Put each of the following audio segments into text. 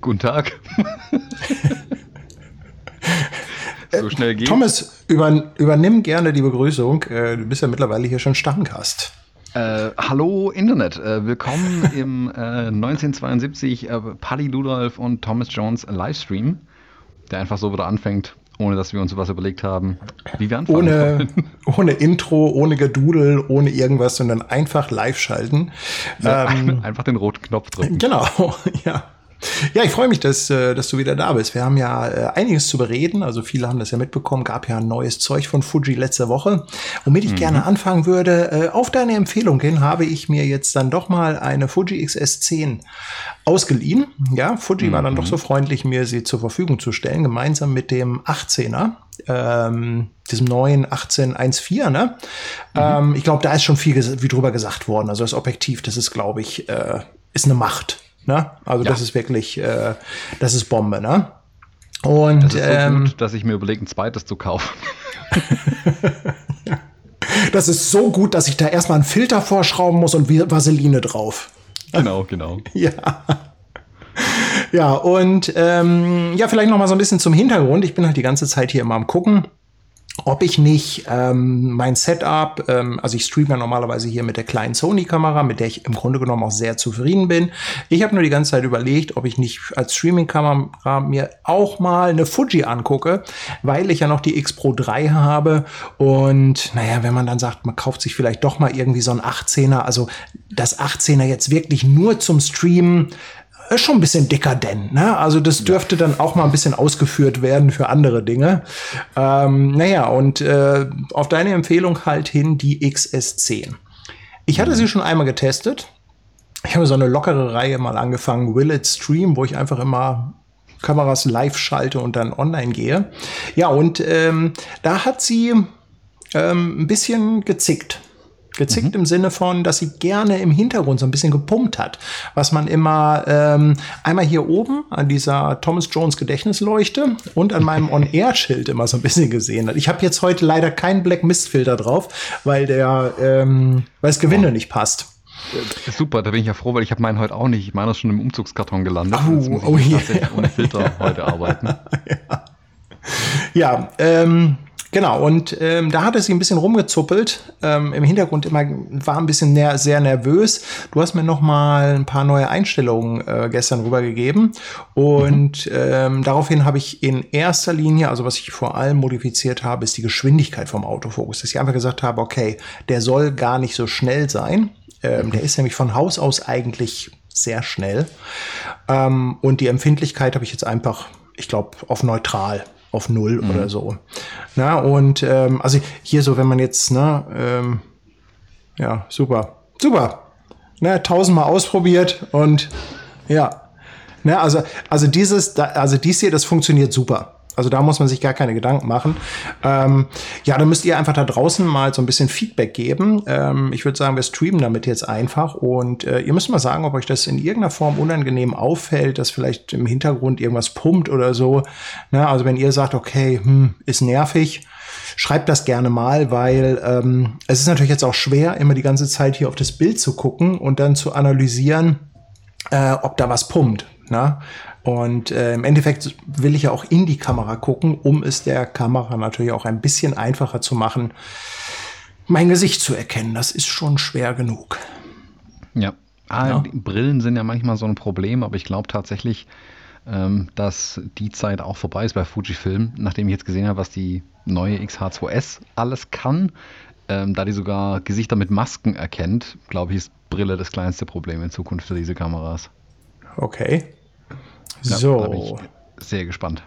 Guten Tag. so schnell geht's. Thomas, über, übernimm gerne die Begrüßung. Äh, du bist ja mittlerweile hier schon Stammgast. Äh, hallo Internet, äh, willkommen im äh, 1972 äh, Paddy Ludolf und Thomas Jones Livestream, der einfach so wieder anfängt, ohne dass wir uns was überlegt haben, wie wir anfangen. Ohne, ohne Intro, ohne Gedudel, ohne irgendwas, sondern einfach live schalten. Ja, ähm, einfach den roten Knopf drücken. Genau, ja. Ja, ich freue mich, dass, äh, dass du wieder da bist. Wir haben ja äh, einiges zu bereden. Also viele haben das ja mitbekommen. Gab ja ein neues Zeug von Fuji letzte Woche. Womit ich mhm. gerne anfangen würde, äh, auf deine Empfehlung hin habe ich mir jetzt dann doch mal eine Fuji XS10 ausgeliehen. Ja, Fuji mhm. war dann doch so freundlich, mir sie zur Verfügung zu stellen, gemeinsam mit dem 18er. Ähm, diesem neuen 1814, ne? Mhm. Ähm, ich glaube, da ist schon viel wie drüber gesagt worden. Also das Objektiv, das ist, glaube ich, äh, ist eine Macht. Ne? Also ja. das ist wirklich, äh, das ist Bombe, ne? Und das ist so ähm, gut, dass ich mir überlege, ein zweites zu kaufen. das ist so gut, dass ich da erstmal einen Filter vorschrauben muss und Vaseline drauf. Genau, genau. ja. Ja, und ähm, ja, vielleicht noch mal so ein bisschen zum Hintergrund. Ich bin halt die ganze Zeit hier immer am gucken ob ich nicht ähm, mein Setup, ähm, also ich streame ja normalerweise hier mit der kleinen Sony-Kamera, mit der ich im Grunde genommen auch sehr zufrieden bin. Ich habe nur die ganze Zeit überlegt, ob ich nicht als Streaming-Kamera mir auch mal eine Fuji angucke, weil ich ja noch die X Pro 3 habe. Und naja, wenn man dann sagt, man kauft sich vielleicht doch mal irgendwie so ein 18er, also das 18er jetzt wirklich nur zum Streamen, ist schon ein bisschen dekadent. Ne? Also das dürfte dann auch mal ein bisschen ausgeführt werden für andere Dinge. Ähm, naja, und äh, auf deine Empfehlung halt hin die XS10. Ich hatte sie schon einmal getestet. Ich habe so eine lockere Reihe mal angefangen, Will It Stream, wo ich einfach immer Kameras live schalte und dann online gehe. Ja, und ähm, da hat sie ähm, ein bisschen gezickt. Gezickt mhm. im Sinne von, dass sie gerne im Hintergrund so ein bisschen gepumpt hat. Was man immer ähm, einmal hier oben an dieser Thomas Jones Gedächtnisleuchte und an meinem On-Air-Schild immer so ein bisschen gesehen hat. Ich habe jetzt heute leider keinen Black Mist-Filter drauf, weil der, ähm, weil das Gewinde oh. nicht passt. Super, da bin ich ja froh, weil ich habe meinen heute auch nicht. Ich meine, ist schon im Umzugskarton gelandet. Oh, Jetzt muss ich oh, yeah. ohne Filter heute arbeiten. ja, ja ähm, Genau, und ähm, da hatte sie ein bisschen rumgezuppelt. Ähm, Im Hintergrund immer war ein bisschen ner sehr nervös. Du hast mir noch mal ein paar neue Einstellungen äh, gestern rübergegeben. Und mhm. ähm, daraufhin habe ich in erster Linie, also was ich vor allem modifiziert habe, ist die Geschwindigkeit vom Autofokus. Dass ich einfach gesagt habe, okay, der soll gar nicht so schnell sein. Ähm, der ist nämlich von Haus aus eigentlich sehr schnell. Ähm, und die Empfindlichkeit habe ich jetzt einfach, ich glaube, auf neutral auf null mhm. oder so. Na, und ähm, also hier so, wenn man jetzt, ne, ähm, ja, super, super. Ne, tausendmal ausprobiert und ja. Ne, also, also dieses, also dies hier, das funktioniert super. Also da muss man sich gar keine Gedanken machen. Ähm, ja, da müsst ihr einfach da draußen mal so ein bisschen Feedback geben. Ähm, ich würde sagen, wir streamen damit jetzt einfach und äh, ihr müsst mal sagen, ob euch das in irgendeiner Form unangenehm auffällt, dass vielleicht im Hintergrund irgendwas pumpt oder so. Na, also wenn ihr sagt, okay, hm, ist nervig, schreibt das gerne mal, weil ähm, es ist natürlich jetzt auch schwer, immer die ganze Zeit hier auf das Bild zu gucken und dann zu analysieren, äh, ob da was pumpt. Na? Und äh, im Endeffekt will ich ja auch in die Kamera gucken, um es der Kamera natürlich auch ein bisschen einfacher zu machen, mein Gesicht zu erkennen. Das ist schon schwer genug. Ja. Ah, ja. Brillen sind ja manchmal so ein Problem, aber ich glaube tatsächlich, ähm, dass die Zeit auch vorbei ist bei Fujifilm, nachdem ich jetzt gesehen habe, was die neue XH2S alles kann. Ähm, da die sogar Gesichter mit Masken erkennt, glaube ich, ist Brille das kleinste Problem in Zukunft für diese Kameras. Okay. Ja, so. Da bin ich sehr gespannt.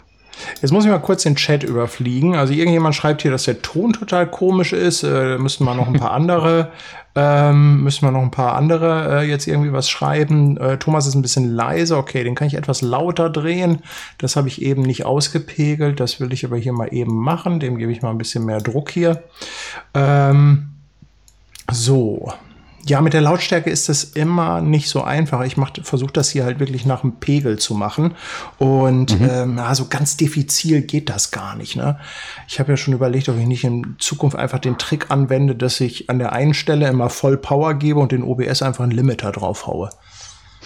Jetzt muss ich mal kurz den Chat überfliegen. Also irgendjemand schreibt hier, dass der Ton total komisch ist. Äh, müssen wir noch ein paar andere, ähm, müssen wir noch ein paar andere äh, jetzt irgendwie was schreiben. Äh, Thomas ist ein bisschen leise. Okay, den kann ich etwas lauter drehen. Das habe ich eben nicht ausgepegelt. Das will ich aber hier mal eben machen. Dem gebe ich mal ein bisschen mehr Druck hier. Ähm, so, ja, mit der Lautstärke ist das immer nicht so einfach. Ich versuche das hier halt wirklich nach dem Pegel zu machen. Und mhm. ähm, also ganz diffizil geht das gar nicht. Ne? Ich habe ja schon überlegt, ob ich nicht in Zukunft einfach den Trick anwende, dass ich an der einen Stelle immer voll Power gebe und den OBS einfach einen Limiter draufhaue.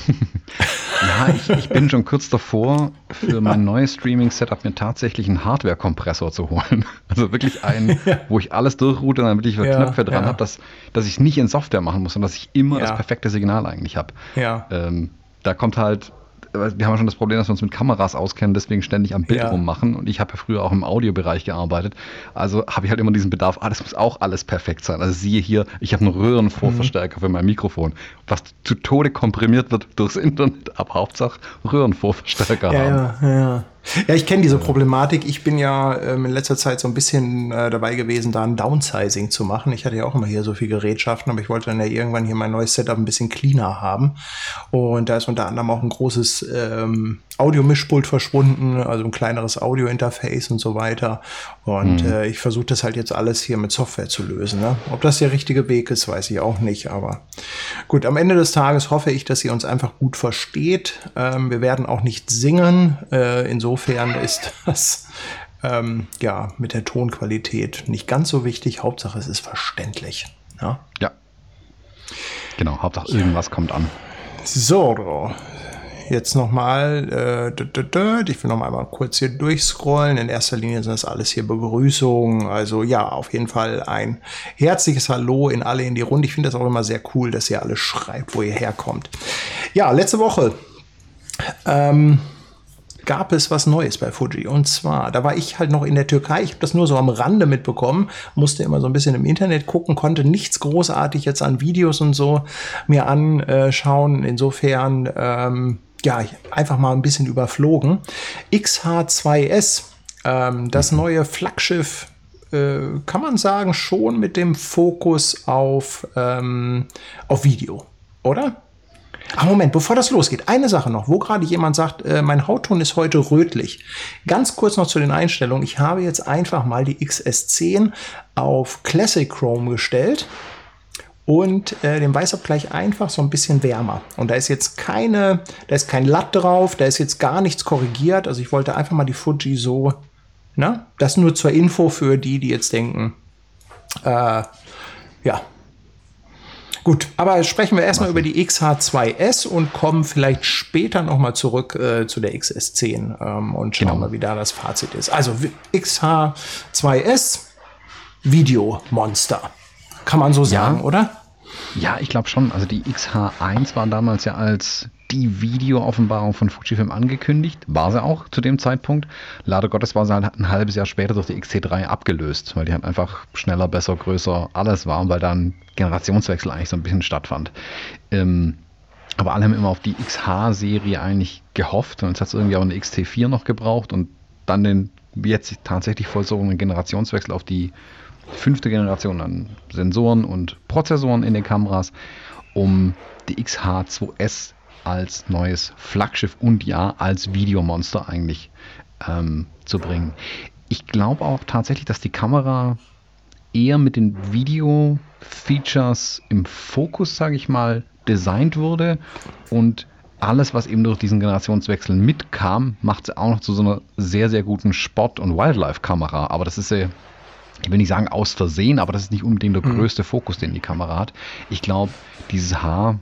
ja, ich, ich, bin schon kurz davor, für mein neues Streaming-Setup mir tatsächlich einen Hardware-Kompressor zu holen. Also wirklich einen, wo ich alles durchroute und dann wirklich ja, Knöpfe dran ja. habe, dass, dass ich es nicht in Software machen muss, sondern dass ich immer ja. das perfekte Signal eigentlich habe. Ja. Ähm, da kommt halt wir haben ja schon das Problem, dass wir uns mit Kameras auskennen, deswegen ständig am Bild ja. rummachen. Und ich habe ja früher auch im Audiobereich gearbeitet. Also habe ich halt immer diesen Bedarf, ah, das muss auch alles perfekt sein. Also siehe hier, ich habe einen Röhrenvorverstärker mhm. für mein Mikrofon, was zu Tode komprimiert wird durchs Internet, aber Hauptsache Röhrenvorverstärker ja, haben. Ja, ja. Ja, ich kenne diese Problematik. Ich bin ja ähm, in letzter Zeit so ein bisschen äh, dabei gewesen, da ein Downsizing zu machen. Ich hatte ja auch immer hier so viel Gerätschaften, aber ich wollte dann ja irgendwann hier mein neues Setup ein bisschen cleaner haben. Und da ist unter anderem auch ein großes ähm, Audiomischpult verschwunden, also ein kleineres Audio-Interface und so weiter. Und mhm. äh, ich versuche das halt jetzt alles hier mit Software zu lösen. Ne? Ob das der richtige Weg ist, weiß ich auch nicht. Aber gut, am Ende des Tages hoffe ich, dass ihr uns einfach gut versteht. Ähm, wir werden auch nicht singen. Äh, insofern ist das ähm, ja mit der Tonqualität nicht ganz so wichtig. Hauptsache, es ist verständlich. Ja. ja. Genau, Hauptsache irgendwas kommt an. So, jetzt nochmal, äh, ich will nochmal mal kurz hier durchscrollen. In erster Linie sind das alles hier Begrüßungen. Also ja, auf jeden Fall ein herzliches Hallo in alle in die Runde. Ich finde das auch immer sehr cool, dass ihr alle schreibt, wo ihr herkommt. Ja, letzte Woche. Ähm, gab es was Neues bei Fuji. Und zwar, da war ich halt noch in der Türkei. Ich habe das nur so am Rande mitbekommen, musste immer so ein bisschen im Internet gucken, konnte nichts großartig jetzt an Videos und so mir anschauen. Insofern ähm, ja, einfach mal ein bisschen überflogen. XH2S, ähm, das mhm. neue Flaggschiff, äh, kann man sagen, schon mit dem Fokus auf, ähm, auf Video, oder? Ach, Moment, bevor das losgeht, eine Sache noch, wo gerade jemand sagt, äh, mein Hautton ist heute rötlich. Ganz kurz noch zu den Einstellungen. Ich habe jetzt einfach mal die XS10 auf Classic Chrome gestellt und äh, den Weißabgleich einfach so ein bisschen wärmer. Und da ist jetzt keine, da ist kein Latt drauf, da ist jetzt gar nichts korrigiert. Also ich wollte einfach mal die Fuji so, ne? Das nur zur Info für die, die jetzt denken, äh, ja. Gut, aber sprechen wir erstmal über die XH2S und kommen vielleicht später nochmal zurück äh, zu der XS10 ähm, und schauen genau. mal, wie da das Fazit ist. Also XH2S Video Monster. Kann man so sagen, ja. oder? Ja, ich glaube schon. Also die XH1 war damals ja als die Videooffenbarung von Fujifilm angekündigt. War sie auch zu dem Zeitpunkt. Leider Gottes war sie halt ein halbes Jahr später durch die XT3 abgelöst, weil die halt einfach schneller, besser, größer, alles war, weil dann Generationswechsel eigentlich so ein bisschen stattfand. Ähm, aber alle haben immer auf die XH-Serie eigentlich gehofft und jetzt hat es irgendwie auch eine XT4 noch gebraucht und dann den jetzt tatsächlich vollzogenen Generationswechsel auf die fünfte Generation an Sensoren und Prozessoren in den Kameras, um die XH2S als neues Flaggschiff und ja als Videomonster eigentlich ähm, zu bringen. Ich glaube auch tatsächlich, dass die Kamera eher mit den Video-Features im Fokus, sage ich mal, designt wurde und alles, was eben durch diesen Generationswechsel mitkam, macht sie auch noch zu so einer sehr, sehr guten Sport- und Wildlife-Kamera. Aber das ist ja ich will nicht sagen aus Versehen, aber das ist nicht unbedingt der mhm. größte Fokus, den die Kamera hat. Ich glaube, dieses Haar,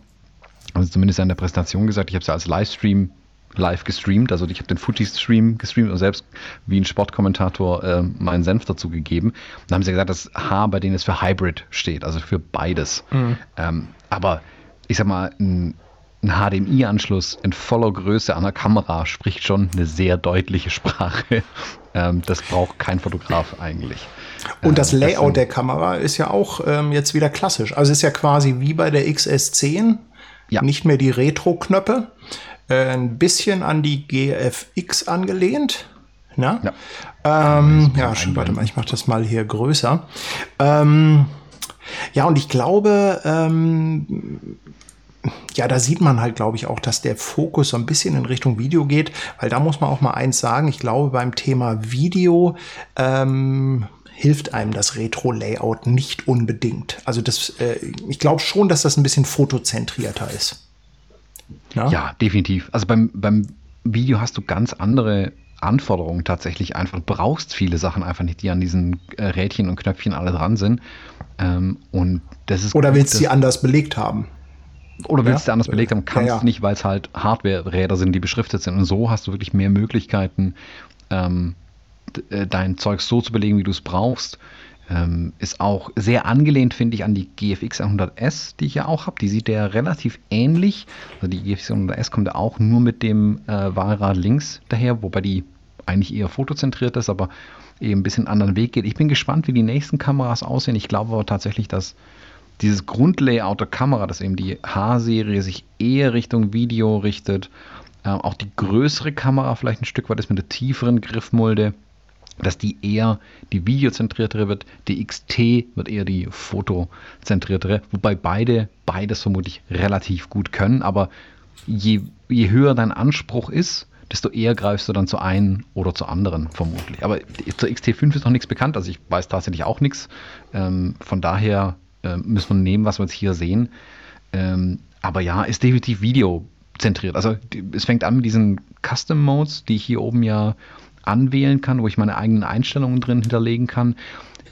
also zumindest in der Präsentation gesagt, ich habe es ja als Livestream live gestreamt, also ich habe den Fuji-Stream gestreamt und selbst wie ein Sportkommentator äh, meinen Senf dazu gegeben. Da haben sie gesagt, das H bei denen ist für Hybrid steht, also für beides. Mhm. Ähm, aber ich sag mal, ein, ein HDMI-Anschluss in voller Größe an der Kamera spricht schon eine sehr deutliche Sprache. Ähm, das braucht kein Fotograf eigentlich. Und das Layout der Kamera ist ja auch ähm, jetzt wieder klassisch. Also ist ja quasi wie bei der XS10. Ja. Nicht mehr die Retro-Knöpfe. Äh, ein bisschen an die GFX angelehnt. Na? Ja, ähm, ja schon, warte mal, ich mache das mal hier größer. Ähm, ja, und ich glaube, ähm, ja, da sieht man halt, glaube ich, auch, dass der Fokus so ein bisschen in Richtung Video geht, weil da muss man auch mal eins sagen. Ich glaube, beim Thema Video ähm, hilft einem das Retro-Layout nicht unbedingt. Also das, äh, ich glaube schon, dass das ein bisschen fotozentrierter ist. Ja, ja definitiv. Also beim, beim Video hast du ganz andere Anforderungen tatsächlich einfach. Du brauchst viele Sachen einfach nicht, die an diesen äh, Rädchen und Knöpfchen alle dran sind. Ähm, und das ist Oder willst du sie anders belegt haben? Oder willst ja? du anders belegt haben, kannst ja, ja. nicht, weil es halt Hardware-Räder sind, die beschriftet sind. Und so hast du wirklich mehr Möglichkeiten, ähm, äh, dein Zeug so zu belegen, wie du es brauchst. Ähm, ist auch sehr angelehnt, finde ich, an die GFX 100S, die ich ja auch habe. Die sieht ja relativ ähnlich. Also die GFX 100S kommt ja auch nur mit dem äh, Wahlrad links daher, wobei die eigentlich eher fotozentriert ist, aber eben ein bisschen anderen Weg geht. Ich bin gespannt, wie die nächsten Kameras aussehen. Ich glaube aber tatsächlich, dass dieses Grundlayout der Kamera, dass eben die H-Serie sich eher Richtung Video richtet, äh, auch die größere Kamera vielleicht ein Stück weit ist mit der tieferen Griffmulde dass die eher die videozentriertere wird, die XT wird eher die fotozentriertere, wobei beide beides vermutlich relativ gut können, aber je, je höher dein Anspruch ist, desto eher greifst du dann zu einen oder zu anderen vermutlich. Aber zur XT5 ist noch nichts bekannt, also ich weiß tatsächlich auch nichts. Ähm, von daher äh, müssen wir nehmen, was wir jetzt hier sehen. Ähm, aber ja, ist definitiv videozentriert. Also es fängt an mit diesen Custom Modes, die ich hier oben ja anwählen kann, wo ich meine eigenen Einstellungen drin hinterlegen kann.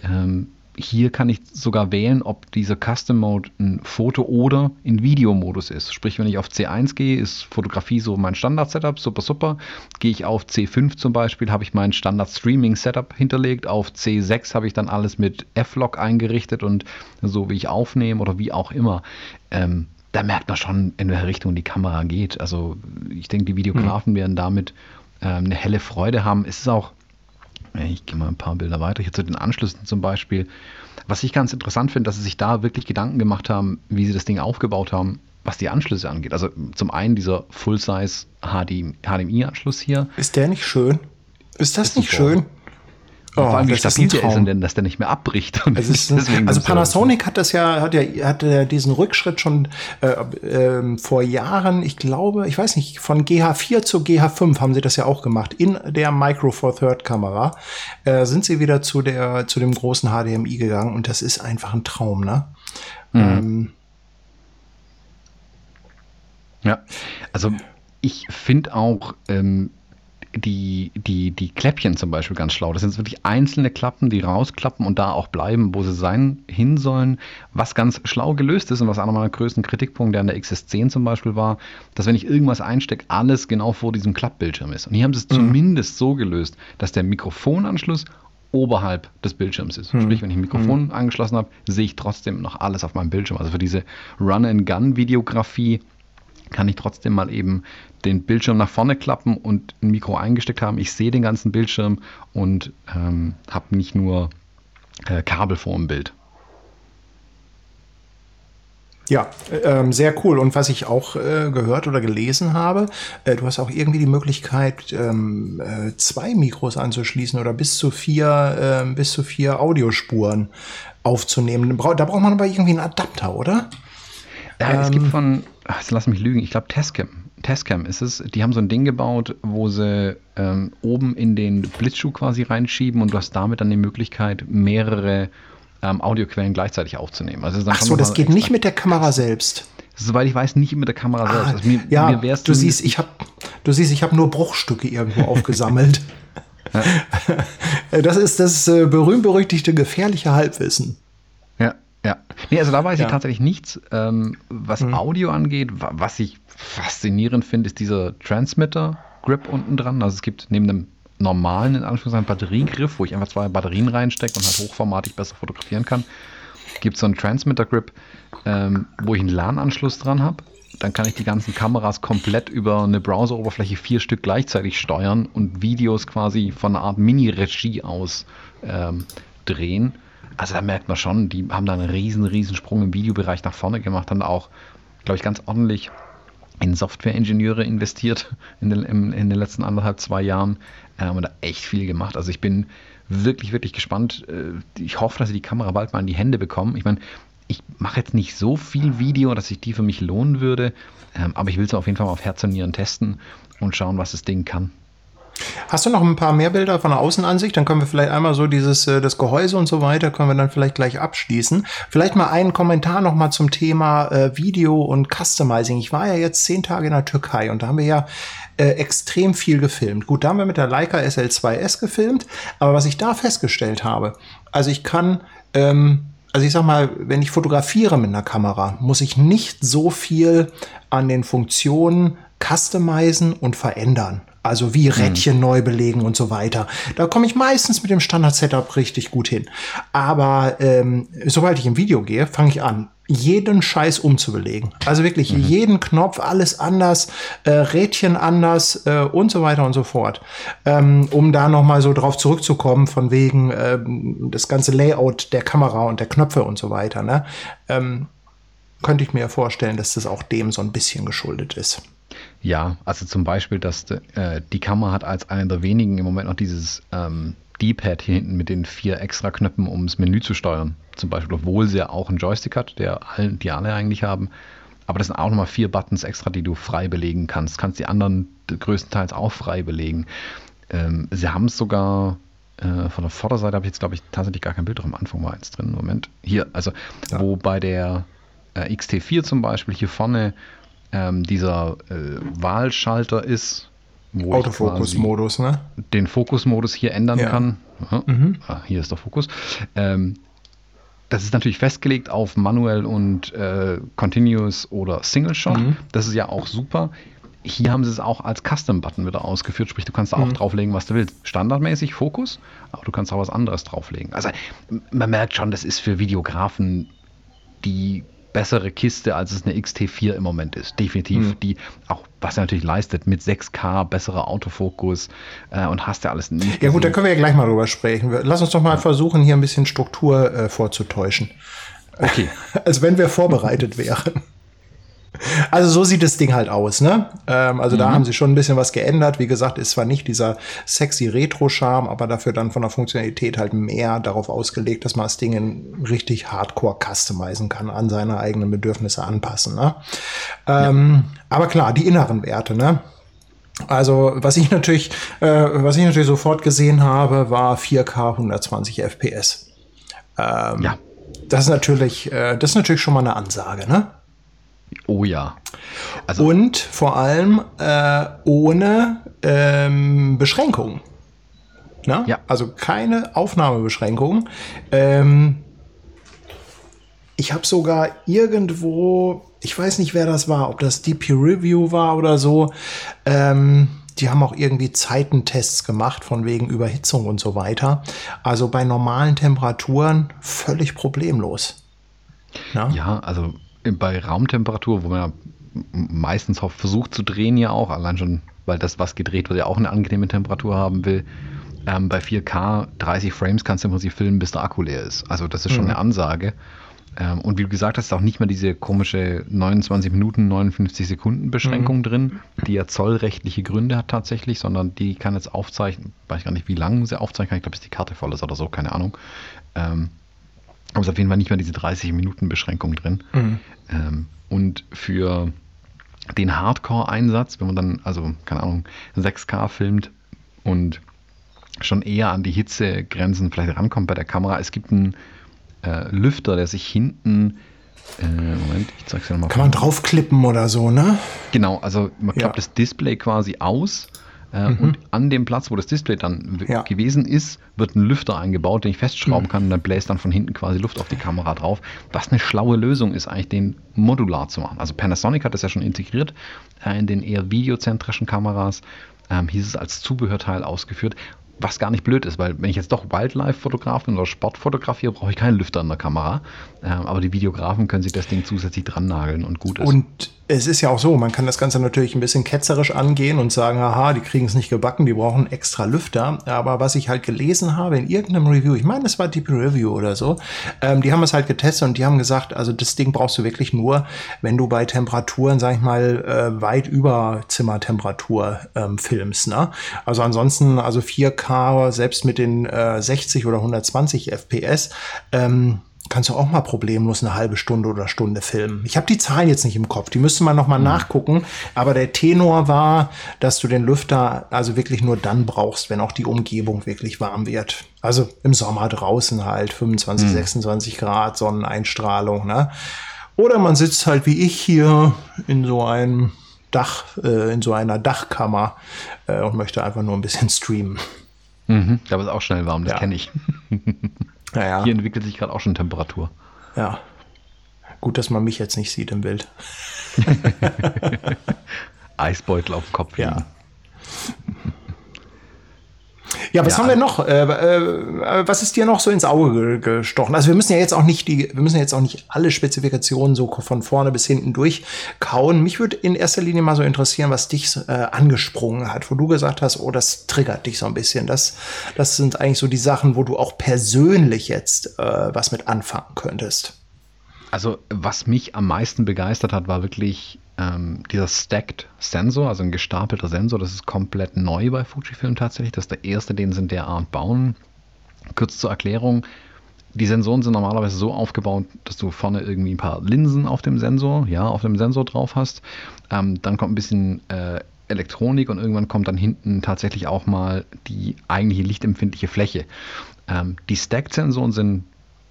Ähm, hier kann ich sogar wählen, ob dieser Custom Mode ein Foto- oder ein Videomodus ist. Sprich, wenn ich auf C1 gehe, ist Fotografie so mein Standard-Setup, super, super. Gehe ich auf C5 zum Beispiel, habe ich mein Standard-Streaming-Setup hinterlegt. Auf C6 habe ich dann alles mit F-Log eingerichtet und so wie ich aufnehme oder wie auch immer. Ähm, da merkt man schon, in welche Richtung die Kamera geht. Also ich denke, die Videografen hm. werden damit eine helle Freude haben. Es ist auch, ich gehe mal ein paar Bilder weiter, hier zu den Anschlüssen zum Beispiel. Was ich ganz interessant finde, dass sie sich da wirklich Gedanken gemacht haben, wie sie das Ding aufgebaut haben, was die Anschlüsse angeht. Also zum einen dieser Full-Size HDMI-Anschluss hier. Ist der nicht schön? Ist das, das nicht schön? Oh, vor allem, wie stabil der ist denn, dass der nicht mehr abbricht. Ein, also Panasonic hat das ja, hat ja, hat ja diesen Rückschritt schon äh, äh, vor Jahren, ich glaube, ich weiß nicht, von GH4 zu GH5 haben sie das ja auch gemacht. In der Micro Four Third Kamera äh, sind sie wieder zu der, zu dem großen HDMI gegangen und das ist einfach ein Traum, ne? Mhm. Ähm, ja, also ich finde auch, ähm, die, die, die Kläppchen zum Beispiel ganz schlau. Das sind wirklich einzelne Klappen, die rausklappen und da auch bleiben, wo sie sein hin sollen. Was ganz schlau gelöst ist und was einer meiner größten Kritikpunkte an der XS10 zum Beispiel war, dass wenn ich irgendwas einstecke, alles genau vor diesem Klappbildschirm ist. Und hier haben sie es mhm. zumindest so gelöst, dass der Mikrofonanschluss oberhalb des Bildschirms ist. Mhm. Sprich, wenn ich ein Mikrofon mhm. angeschlossen habe, sehe ich trotzdem noch alles auf meinem Bildschirm. Also für diese Run-and-Gun-Videografie kann ich trotzdem mal eben den Bildschirm nach vorne klappen und ein Mikro eingesteckt haben. Ich sehe den ganzen Bildschirm und ähm, habe nicht nur äh, Kabel vor dem Bild. Ja, äh, sehr cool. Und was ich auch äh, gehört oder gelesen habe, äh, du hast auch irgendwie die Möglichkeit, ähm, äh, zwei Mikros anzuschließen oder bis zu vier, ähm, bis zu vier Audiospuren aufzunehmen. Da braucht man aber irgendwie einen Adapter, oder? Ja, ähm, es gibt ähm, von, ach, lass mich lügen, ich glaube Tascam. Tascam ist es. Die haben so ein Ding gebaut, wo sie ähm, oben in den Blitzschuh quasi reinschieben und du hast damit dann die Möglichkeit, mehrere ähm, Audioquellen gleichzeitig aufzunehmen. Also Ach so, das geht nicht mit der Kamera selbst. Soweit ich weiß, nicht mit der Kamera ah, selbst. Also mir, ja, mir du siehst, ich habe, du siehst, ich habe nur Bruchstücke irgendwo aufgesammelt. Das ist das äh, berühmt-berüchtigte gefährliche Halbwissen. Ja, nee, also da weiß ja. ich tatsächlich nichts. Ähm, was mhm. Audio angeht, was ich faszinierend finde, ist dieser Transmitter-Grip unten dran. Also es gibt neben dem normalen, in Anführungszeichen, Batteriegriff, wo ich einfach zwei Batterien reinstecke und halt hochformatig besser fotografieren kann, gibt es so einen Transmitter-Grip, ähm, wo ich einen LAN-Anschluss dran habe. Dann kann ich die ganzen Kameras komplett über eine Browser-Oberfläche vier Stück gleichzeitig steuern und Videos quasi von einer Art Mini-Regie aus ähm, drehen. Also da merkt man schon, die haben da einen riesen, riesen Sprung im Videobereich nach vorne gemacht, haben auch, glaube ich, ganz ordentlich in Software-Ingenieure investiert in den, in, in den letzten anderthalb, zwei Jahren. Äh, haben da echt viel gemacht. Also ich bin wirklich, wirklich gespannt. Äh, ich hoffe, dass ich die Kamera bald mal in die Hände bekomme. Ich meine, ich mache jetzt nicht so viel Video, dass sich die für mich lohnen würde, ähm, aber ich will es auf jeden Fall mal auf Herz und Nieren testen und schauen, was das Ding kann. Hast du noch ein paar mehr Bilder von der Außenansicht? Dann können wir vielleicht einmal so dieses, äh, das Gehäuse und so weiter, können wir dann vielleicht gleich abschließen. Vielleicht mal einen Kommentar noch mal zum Thema äh, Video und Customizing. Ich war ja jetzt zehn Tage in der Türkei und da haben wir ja äh, extrem viel gefilmt. Gut, da haben wir mit der Leica SL2S gefilmt, aber was ich da festgestellt habe, also ich kann ähm, also ich sag mal, wenn ich fotografiere mit einer Kamera, muss ich nicht so viel an den Funktionen customizen und verändern. Also wie Rädchen mhm. neu belegen und so weiter. Da komme ich meistens mit dem Standard-Setup richtig gut hin. Aber ähm, sobald ich im Video gehe, fange ich an, jeden Scheiß umzubelegen. Also wirklich mhm. jeden Knopf, alles anders, äh, Rädchen anders äh, und so weiter und so fort. Ähm, um da noch mal so drauf zurückzukommen, von wegen äh, das ganze Layout der Kamera und der Knöpfe und so weiter. Ne? Ähm, könnte ich mir vorstellen, dass das auch dem so ein bisschen geschuldet ist. Ja, also zum Beispiel, dass äh, die Kamera hat als eine der wenigen im Moment noch dieses ähm, D-Pad hier hinten mit den vier extra Knöpfen, um das Menü zu steuern. Zum Beispiel, obwohl sie ja auch einen Joystick hat, der all, die alle eigentlich haben. Aber das sind auch nochmal vier Buttons extra, die du frei belegen kannst. Kannst die anderen größtenteils auch frei belegen. Ähm, sie haben es sogar äh, von der Vorderseite, habe ich jetzt glaube ich tatsächlich gar kein Bild, doch am Anfang war eins drin. Moment. Hier, also ja. wo bei der äh, XT4 zum Beispiel hier vorne ähm, dieser äh, Wahlschalter ist. Autofokus-Modus, ne? Den Fokusmodus hier ändern ja. kann. Ja. Mhm. Ah, hier ist der Fokus. Ähm, das ist natürlich festgelegt auf manuell und äh, Continuous oder Single Shot. Mhm. Das ist ja auch super. Hier haben sie es auch als Custom-Button wieder ausgeführt, sprich, du kannst da auch mhm. drauflegen, was du willst. Standardmäßig Fokus, aber du kannst auch was anderes drauflegen. Also man merkt schon, das ist für Videografen die bessere Kiste, als es eine XT4 im Moment ist. Definitiv. Mhm. Die auch, was er natürlich leistet, mit 6K, besserer Autofokus äh, und hast ja alles nicht. Ja, gut, da können wir ja gleich mal drüber sprechen. Lass uns doch mal ja. versuchen, hier ein bisschen Struktur äh, vorzutäuschen. Okay. Als wenn wir vorbereitet wären. Also so sieht das Ding halt aus, ne? Ähm, also mhm. da haben sie schon ein bisschen was geändert. Wie gesagt, ist zwar nicht dieser sexy Retro-Charme, aber dafür dann von der Funktionalität halt mehr darauf ausgelegt, dass man das Ding in richtig Hardcore customizen kann, an seine eigenen Bedürfnisse anpassen. Ne? Ähm, ja. Aber klar, die inneren Werte, ne? Also was ich natürlich, äh, was ich natürlich sofort gesehen habe, war 4K 120 FPS. Ähm, ja. Das ist natürlich, äh, das ist natürlich schon mal eine Ansage, ne? Oh ja. Also und vor allem äh, ohne ähm, Beschränkungen. Na? Ja. Also keine Aufnahmebeschränkungen. Ähm, ich habe sogar irgendwo, ich weiß nicht, wer das war, ob das DP Review war oder so. Ähm, die haben auch irgendwie Zeitentests gemacht von wegen Überhitzung und so weiter. Also bei normalen Temperaturen völlig problemlos. Na? Ja, also bei Raumtemperatur, wo man ja meistens versucht zu drehen, ja auch, allein schon, weil das, was gedreht wird, ja auch eine angenehme Temperatur haben will. Ähm, bei 4K 30 Frames kannst du im Prinzip filmen, bis der Akku leer ist. Also das ist schon mhm. eine Ansage. Ähm, und wie du gesagt hast, ist auch nicht mehr diese komische 29 Minuten, 59 Sekunden Beschränkung mhm. drin, die ja zollrechtliche Gründe hat tatsächlich, sondern die kann jetzt aufzeichnen, weiß gar nicht, wie lange sie aufzeichnen kann, ich glaube, bis die Karte voll ist oder so, keine Ahnung. Ähm, aber es ist auf jeden Fall nicht mehr diese 30-Minuten-Beschränkung drin. Mhm. Ähm, und für den Hardcore-Einsatz, wenn man dann, also, keine Ahnung, 6K filmt und schon eher an die Hitzegrenzen vielleicht rankommt bei der Kamera. Es gibt einen äh, Lüfter, der sich hinten äh, Moment, ich zeig's dir nochmal. Kann man draufklippen oder so, ne? Genau, also man klappt ja. das Display quasi aus äh, mhm. Und an dem Platz, wo das Display dann ja. gewesen ist, wird ein Lüfter eingebaut, den ich festschrauben mhm. kann und dann bläst dann von hinten quasi Luft auf die Kamera drauf. Was eine schlaue Lösung ist, eigentlich den modular zu machen. Also Panasonic hat das ja schon integriert äh, in den eher videozentrischen Kameras. Ähm, hieß es als Zubehörteil ausgeführt was gar nicht blöd ist, weil wenn ich jetzt doch Wildlife-Fotograf bin oder Sportfotografie, brauche ich keinen Lüfter in der Kamera. Ähm, aber die Videografen können sich das Ding zusätzlich dran nageln und gut ist. Und es ist ja auch so, man kann das Ganze natürlich ein bisschen ketzerisch angehen und sagen, aha, die kriegen es nicht gebacken, die brauchen extra Lüfter. Aber was ich halt gelesen habe in irgendeinem Review, ich meine, es war Deep Review oder so, ähm, die haben es halt getestet und die haben gesagt, also das Ding brauchst du wirklich nur, wenn du bei Temperaturen, sag ich mal, äh, weit über Zimmertemperatur ähm, filmst. Ne? Also ansonsten, also 4K, selbst mit den äh, 60 oder 120 FPS, ähm, kannst du auch mal problemlos eine halbe Stunde oder Stunde filmen. Ich habe die Zahlen jetzt nicht im Kopf, die müsste man noch mal mhm. nachgucken. Aber der Tenor war, dass du den Lüfter also wirklich nur dann brauchst, wenn auch die Umgebung wirklich warm wird. Also im Sommer draußen halt 25, mhm. 26 Grad Sonneneinstrahlung. Ne? Oder man sitzt halt wie ich hier in so einem Dach, äh, in so einer Dachkammer äh, und möchte einfach nur ein bisschen streamen. Mhm, aber es ist auch schnell warm, das ja. kenne ich. Naja. Hier entwickelt sich gerade auch schon Temperatur. Ja. Gut, dass man mich jetzt nicht sieht im Bild. Eisbeutel auf dem Kopf. Ja. Ja, was ja. haben wir noch? Äh, äh, was ist dir noch so ins Auge gestochen? Also wir müssen ja jetzt auch nicht die, wir müssen jetzt auch nicht alle Spezifikationen so von vorne bis hinten durchkauen. Mich würde in erster Linie mal so interessieren, was dich äh, angesprungen hat, wo du gesagt hast, oh, das triggert dich so ein bisschen. Das, das sind eigentlich so die Sachen, wo du auch persönlich jetzt äh, was mit anfangen könntest. Also was mich am meisten begeistert hat, war wirklich ähm, dieser Stacked Sensor, also ein gestapelter Sensor. Das ist komplett neu bei Fujifilm tatsächlich. Das ist der erste, den sie in der Art bauen. Kurz zur Erklärung. Die Sensoren sind normalerweise so aufgebaut, dass du vorne irgendwie ein paar Linsen auf dem Sensor, ja, auf dem Sensor drauf hast. Ähm, dann kommt ein bisschen äh, Elektronik und irgendwann kommt dann hinten tatsächlich auch mal die eigentliche lichtempfindliche Fläche. Ähm, die Stacked-Sensoren sind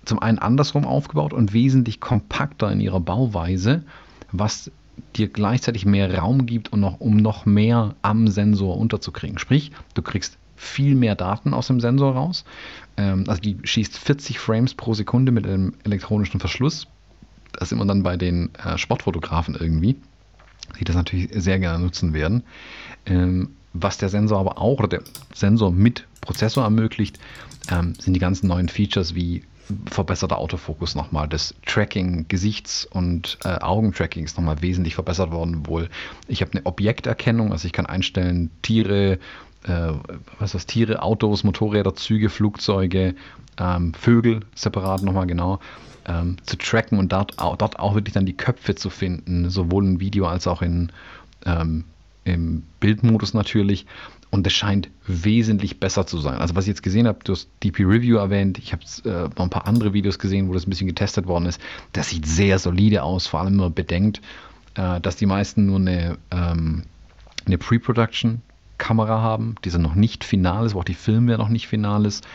zum einen andersrum aufgebaut und wesentlich kompakter in ihrer Bauweise, was dir gleichzeitig mehr Raum gibt und noch, um noch mehr am Sensor unterzukriegen. Sprich, du kriegst viel mehr Daten aus dem Sensor raus. Ähm, also die schießt 40 Frames pro Sekunde mit einem elektronischen Verschluss. Das ist immer dann bei den äh, Sportfotografen irgendwie, die das natürlich sehr gerne nutzen werden. Ähm, was der Sensor aber auch, oder der Sensor mit Prozessor ermöglicht, ähm, sind die ganzen neuen Features wie verbesserter Autofokus nochmal. Das Tracking, Gesichts- und äh, Augentracking ist nochmal wesentlich verbessert worden. Wohl, ich habe eine Objekterkennung, also ich kann einstellen, Tiere, äh, was ist Tiere, Autos, Motorräder, Züge, Flugzeuge, ähm, Vögel separat nochmal genau. Ähm, zu tracken und dort, dort auch wirklich dann die Köpfe zu finden, sowohl im Video als auch in, ähm, im Bildmodus natürlich. Und es scheint wesentlich besser zu sein. Also was ich jetzt gesehen habe, du hast DP Review erwähnt, ich habe äh, noch ein paar andere Videos gesehen, wo das ein bisschen getestet worden ist. Das sieht sehr solide aus, vor allem wenn man bedenkt, äh, dass die meisten nur eine, ähm, eine Pre-Production-Kamera haben, die noch nicht final ist, wo auch die Filmware noch nicht final ist.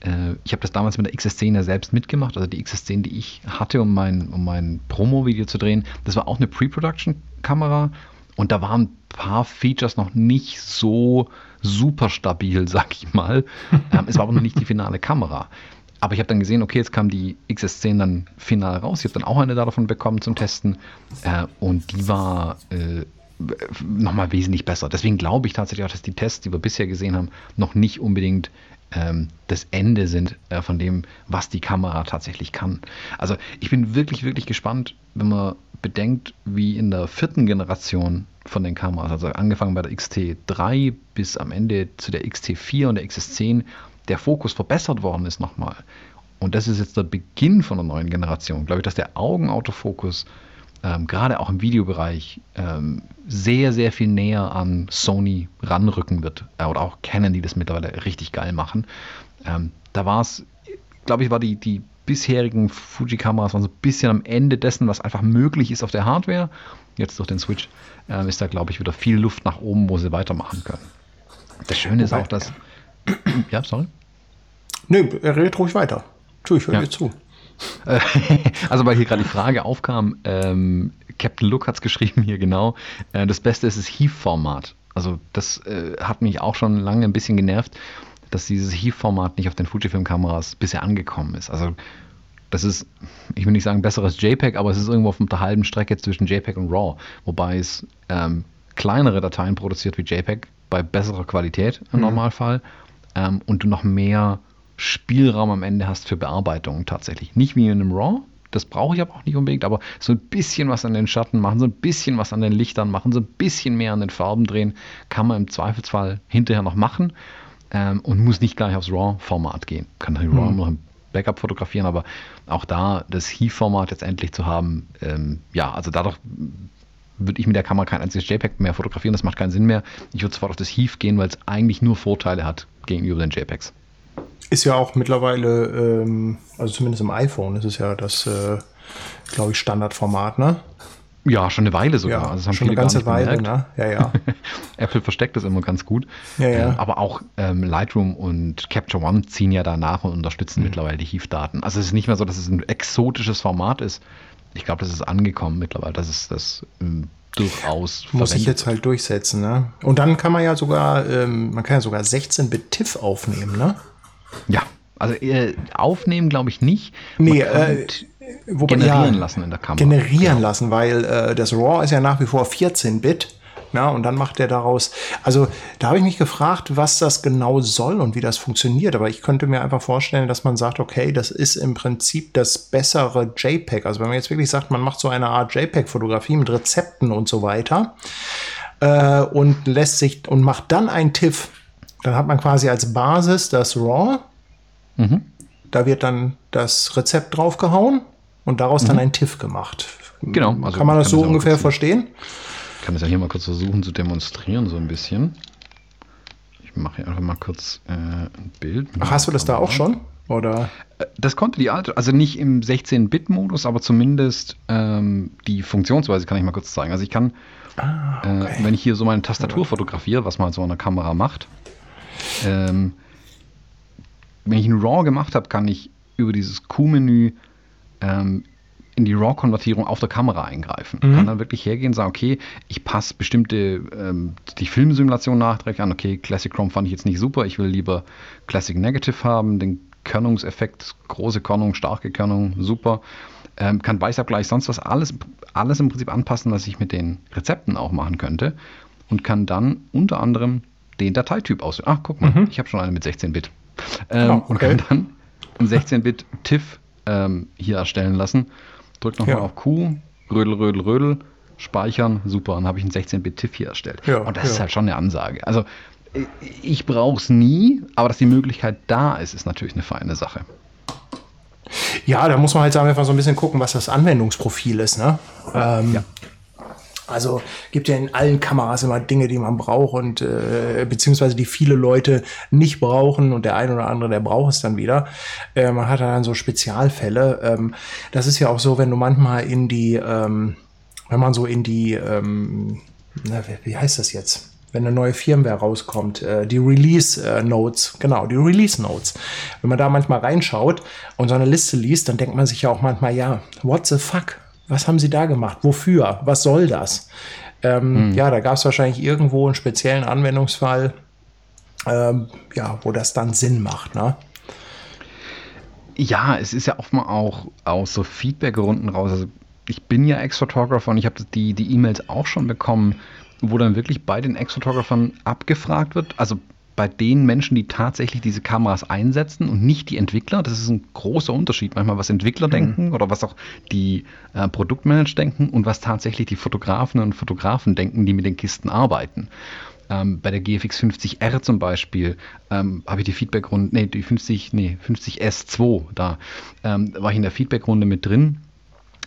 Äh, ich habe das damals mit der XS10 ja selbst mitgemacht, also die XS10, die ich hatte, um mein, um mein Promo-Video zu drehen, das war auch eine Pre-Production-Kamera und da waren paar Features noch nicht so super stabil, sag ich mal. ähm, es war aber noch nicht die finale Kamera. Aber ich habe dann gesehen, okay, jetzt kam die XS10 dann final raus. Ich habe dann auch eine davon bekommen zum Testen. Äh, und die war äh, nochmal wesentlich besser. Deswegen glaube ich tatsächlich auch, dass die Tests, die wir bisher gesehen haben, noch nicht unbedingt ähm, das Ende sind äh, von dem, was die Kamera tatsächlich kann. Also ich bin wirklich, wirklich gespannt, wenn man bedenkt, wie in der vierten Generation von den Kameras, also angefangen bei der XT3 bis am Ende zu der XT4 und der XS10, der Fokus verbessert worden ist nochmal. Und das ist jetzt der Beginn von einer neuen Generation. Glaube ich, dass der Augenautofokus ähm, gerade auch im Videobereich ähm, sehr, sehr viel näher an Sony ranrücken wird. Äh, oder auch Canon, die das mittlerweile richtig geil machen. Ähm, da war es, glaube ich, war die, die bisherigen Fuji-Kameras waren so ein bisschen am Ende dessen, was einfach möglich ist auf der Hardware. Jetzt durch den Switch äh, ist da, glaube ich, wieder viel Luft nach oben, wo sie weitermachen können. Das Schöne ist auch, dass. ja, sorry. Nö, er redet ruhig weiter. Tu, ich höre ja. dir zu. also, weil hier gerade die Frage aufkam, ähm, Captain Look hat es geschrieben hier genau. Äh, das Beste ist das Heave-Format. Also, das äh, hat mich auch schon lange ein bisschen genervt dass dieses HEIF-Format nicht auf den Fujifilm-Kameras bisher angekommen ist. Also das ist, ich will nicht sagen besseres JPEG, aber es ist irgendwo auf der halben Strecke zwischen JPEG und RAW, wobei es ähm, kleinere Dateien produziert wie JPEG bei besserer Qualität im mhm. Normalfall ähm, und du noch mehr Spielraum am Ende hast für Bearbeitung tatsächlich. Nicht wie in einem RAW, das brauche ich aber auch nicht unbedingt, aber so ein bisschen was an den Schatten machen, so ein bisschen was an den Lichtern machen, so ein bisschen mehr an den Farben drehen, kann man im Zweifelsfall hinterher noch machen ähm, und muss nicht gleich aufs RAW-Format gehen. Kann natürlich RAW mhm. noch im Backup fotografieren, aber auch da das HEIF-Format jetzt endlich zu haben, ähm, ja, also dadurch würde ich mit der Kamera kein einziges JPEG mehr fotografieren, das macht keinen Sinn mehr. Ich würde sofort auf das HEIF gehen, weil es eigentlich nur Vorteile hat gegenüber den JPEGs. Ist ja auch mittlerweile, ähm, also zumindest im iPhone, ist es ja das, äh, glaube ich, Standardformat, ne? Ja, schon eine Weile sogar. Ja, also das schon eine ganze Weile, ne? Ja, ja. Apple versteckt das immer ganz gut. Ja, ja. Ähm, aber auch ähm, Lightroom und Capture One ziehen ja danach und unterstützen mhm. mittlerweile die HEIF-Daten. Also es ist nicht mehr so, dass es ein exotisches Format ist. Ich glaube, das ist angekommen mittlerweile, dass es das ähm, durchaus Muss sich jetzt halt durchsetzen, ne? Und dann kann man ja sogar, ähm, man kann ja sogar 16-Bit TIFF aufnehmen, ne? Ja, also äh, aufnehmen glaube ich nicht. Man nee, äh, wobei, generieren ja, lassen in der Kamera. Generieren genau. lassen, weil äh, das RAW ist ja nach wie vor 14-Bit. Ja, und dann macht er daraus, also da habe ich mich gefragt, was das genau soll und wie das funktioniert. Aber ich könnte mir einfach vorstellen, dass man sagt, okay, das ist im Prinzip das bessere JPEG. Also wenn man jetzt wirklich sagt, man macht so eine Art JPEG-Fotografie mit Rezepten und so weiter äh, und lässt sich und macht dann ein TIFF, dann hat man quasi als Basis das RAW. Mhm. Da wird dann das Rezept draufgehauen und daraus mhm. dann ein TIFF gemacht. Genau. Also kann man das kann so ungefähr verstehen? Ich kann das ja hier mal kurz versuchen zu demonstrieren, so ein bisschen. Ich mache hier einfach mal kurz äh, ein Bild. Ach, hast du das da auch schon? Oder? Äh, das konnte die alte, also nicht im 16-Bit-Modus, aber zumindest ähm, die Funktionsweise kann ich mal kurz zeigen. Also ich kann, ah, okay. äh, wenn ich hier so meine Tastatur fotografiere, was man so an der Kamera macht, ähm, wenn ich ein RAW gemacht habe, kann ich über dieses Q-Menü ähm, in die RAW-Konvertierung auf der Kamera eingreifen. Mhm. Kann dann wirklich hergehen und sagen, okay, ich passe bestimmte, ähm, die Filmsimulation nachträglich an, okay, Classic Chrome fand ich jetzt nicht super, ich will lieber Classic Negative haben, den Körnungseffekt, große Körnung, starke Körnung, super. Ähm, kann Weißabgleich, sonst was, alles, alles im Prinzip anpassen, was ich mit den Rezepten auch machen könnte und kann dann unter anderem den Dateityp auswählen. Ach, guck mal, mhm. ich habe schon eine mit 16-Bit. Ähm, oh, okay. Und kann dann ein 16-Bit TIFF ähm, hier erstellen lassen. Drück nochmal ja. auf Q, rödel, rödel, rödel, speichern, super, dann habe ich ein 16-Bit TIFF hier erstellt. Ja, und das ja. ist halt schon eine Ansage. Also ich brauche es nie, aber dass die Möglichkeit da ist, ist natürlich eine feine Sache. Ja, da muss man halt sagen, einfach so ein bisschen gucken, was das Anwendungsprofil ist. Ne? Ähm, ja. Also gibt ja in allen Kameras immer Dinge, die man braucht und äh, beziehungsweise die viele Leute nicht brauchen und der eine oder andere, der braucht es dann wieder. Äh, man hat dann so Spezialfälle. Ähm, das ist ja auch so, wenn du manchmal in die, ähm, wenn man so in die, ähm, na, wie heißt das jetzt? wenn eine neue Firmware rauskommt, äh, die Release äh, Notes, genau, die Release Notes. Wenn man da manchmal reinschaut und so eine Liste liest, dann denkt man sich ja auch manchmal, ja, what the fuck? Was haben sie da gemacht? Wofür? Was soll das? Ähm, hm. Ja, da gab es wahrscheinlich irgendwo einen speziellen Anwendungsfall, ähm, ja, wo das dann Sinn macht, ne? Ja, es ist ja oft mal auch aus so Feedback-Runden raus. Also ich bin ja Ex-Photographer und ich habe die E-Mails auch schon bekommen, wo dann wirklich bei den Ex-Photographern abgefragt wird. Also bei den Menschen, die tatsächlich diese Kameras einsetzen und nicht die Entwickler. Das ist ein großer Unterschied manchmal, was Entwickler mhm. denken oder was auch die äh, Produktmanager denken und was tatsächlich die Fotografen und Fotografen denken, die mit den Kisten arbeiten. Ähm, bei der GFX 50R zum Beispiel ähm, habe ich die Feedbackrunde, nee, die 50, nee, 50S2, da ähm, war ich in der Feedbackrunde mit drin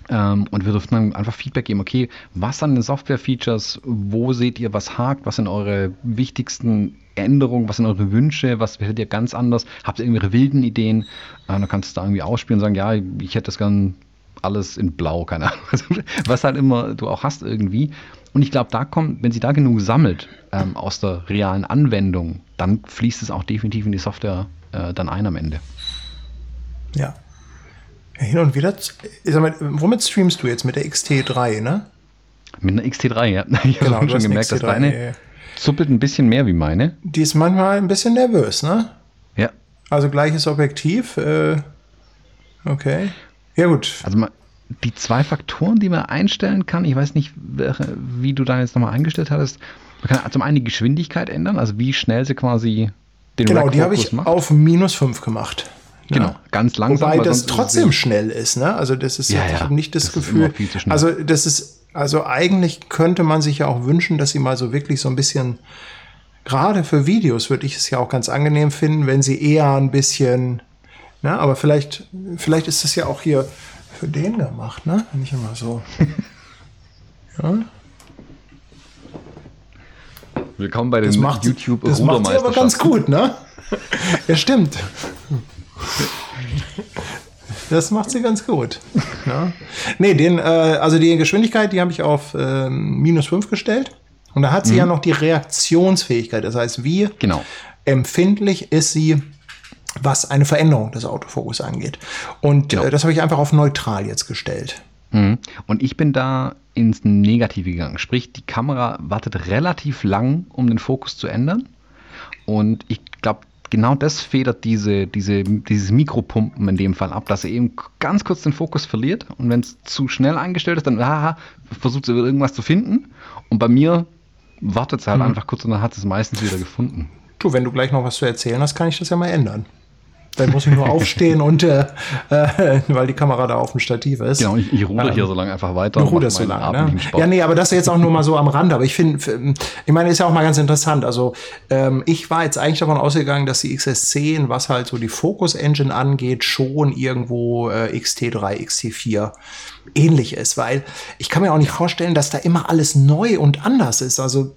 ähm, und wir durften dann einfach Feedback geben, okay, was an den Software-Features, wo seht ihr, was hakt, was sind eure wichtigsten Änderungen, was sind eure Wünsche, was hättet ihr ganz anders, habt ihr irgendwelche wilden Ideen, äh, dann kannst du da irgendwie ausspielen und sagen, ja, ich hätte das gern alles in blau, keine Ahnung, was halt immer du auch hast irgendwie. Und ich glaube, da kommt, wenn sie da genug sammelt ähm, aus der realen Anwendung, dann fließt es auch definitiv in die Software äh, dann ein am Ende. Ja, hin und wieder. Sag mal, womit streamst du jetzt? Mit der XT3, ne? Mit einer XT3, ja. Ich habe genau, schon gemerkt, dass deine ja. zuppelt ein bisschen mehr wie meine. Die ist manchmal ein bisschen nervös, ne? Ja. Also gleiches Objektiv. Äh, okay. Ja, gut. Also die zwei Faktoren, die man einstellen kann, ich weiß nicht, wie du da jetzt nochmal eingestellt hattest. Man kann zum einen die Geschwindigkeit ändern, also wie schnell sie quasi den Genau, die habe ich macht. auf minus 5 gemacht. Genau, ja. ganz langsam. Wobei das trotzdem schnell ist, ne? Also das ist, ja, ich habe nicht das, das Gefühl. Also das ist, also eigentlich könnte man sich ja auch wünschen, dass sie mal so wirklich so ein bisschen, gerade für Videos würde ich es ja auch ganz angenehm finden, wenn sie eher ein bisschen, ne? Aber vielleicht, vielleicht ist das ja auch hier für den gemacht, ne? Nicht immer so. ja. Willkommen bei den das macht, YouTube Das macht sie aber ganz gut, ne? ja, stimmt. Das macht sie ganz gut. Ja. Nee, den, äh, also die Geschwindigkeit, die habe ich auf äh, minus 5 gestellt. Und da hat sie mhm. ja noch die Reaktionsfähigkeit. Das heißt, wie genau. empfindlich ist sie, was eine Veränderung des Autofokus angeht. Und genau. äh, das habe ich einfach auf neutral jetzt gestellt. Mhm. Und ich bin da ins Negative gegangen. Sprich, die Kamera wartet relativ lang, um den Fokus zu ändern. Und ich glaube, genau das federt diese, diese, dieses Mikropumpen in dem Fall ab, dass er eben ganz kurz den Fokus verliert und wenn es zu schnell eingestellt ist, dann haha, versucht er irgendwas zu finden und bei mir wartet es halt mhm. einfach kurz und dann hat es meistens wieder gefunden. Du, wenn du gleich noch was zu erzählen hast, kann ich das ja mal ändern. Dann muss ich nur aufstehen und äh, äh, weil die Kamera da auf dem Stativ ist. Genau, ich, ich ruder ähm, hier so lange einfach weiter. Du ruderst so lange, ne? Ja, nee, aber das ist jetzt auch nur mal so am Rand. Aber ich finde, ich meine, ist ja auch mal ganz interessant. Also ähm, ich war jetzt eigentlich davon ausgegangen, dass die XS10, was halt so die Focus Engine angeht, schon irgendwo äh, XT3, XT4 ähnlich ist, weil ich kann mir auch nicht vorstellen, dass da immer alles neu und anders ist. Also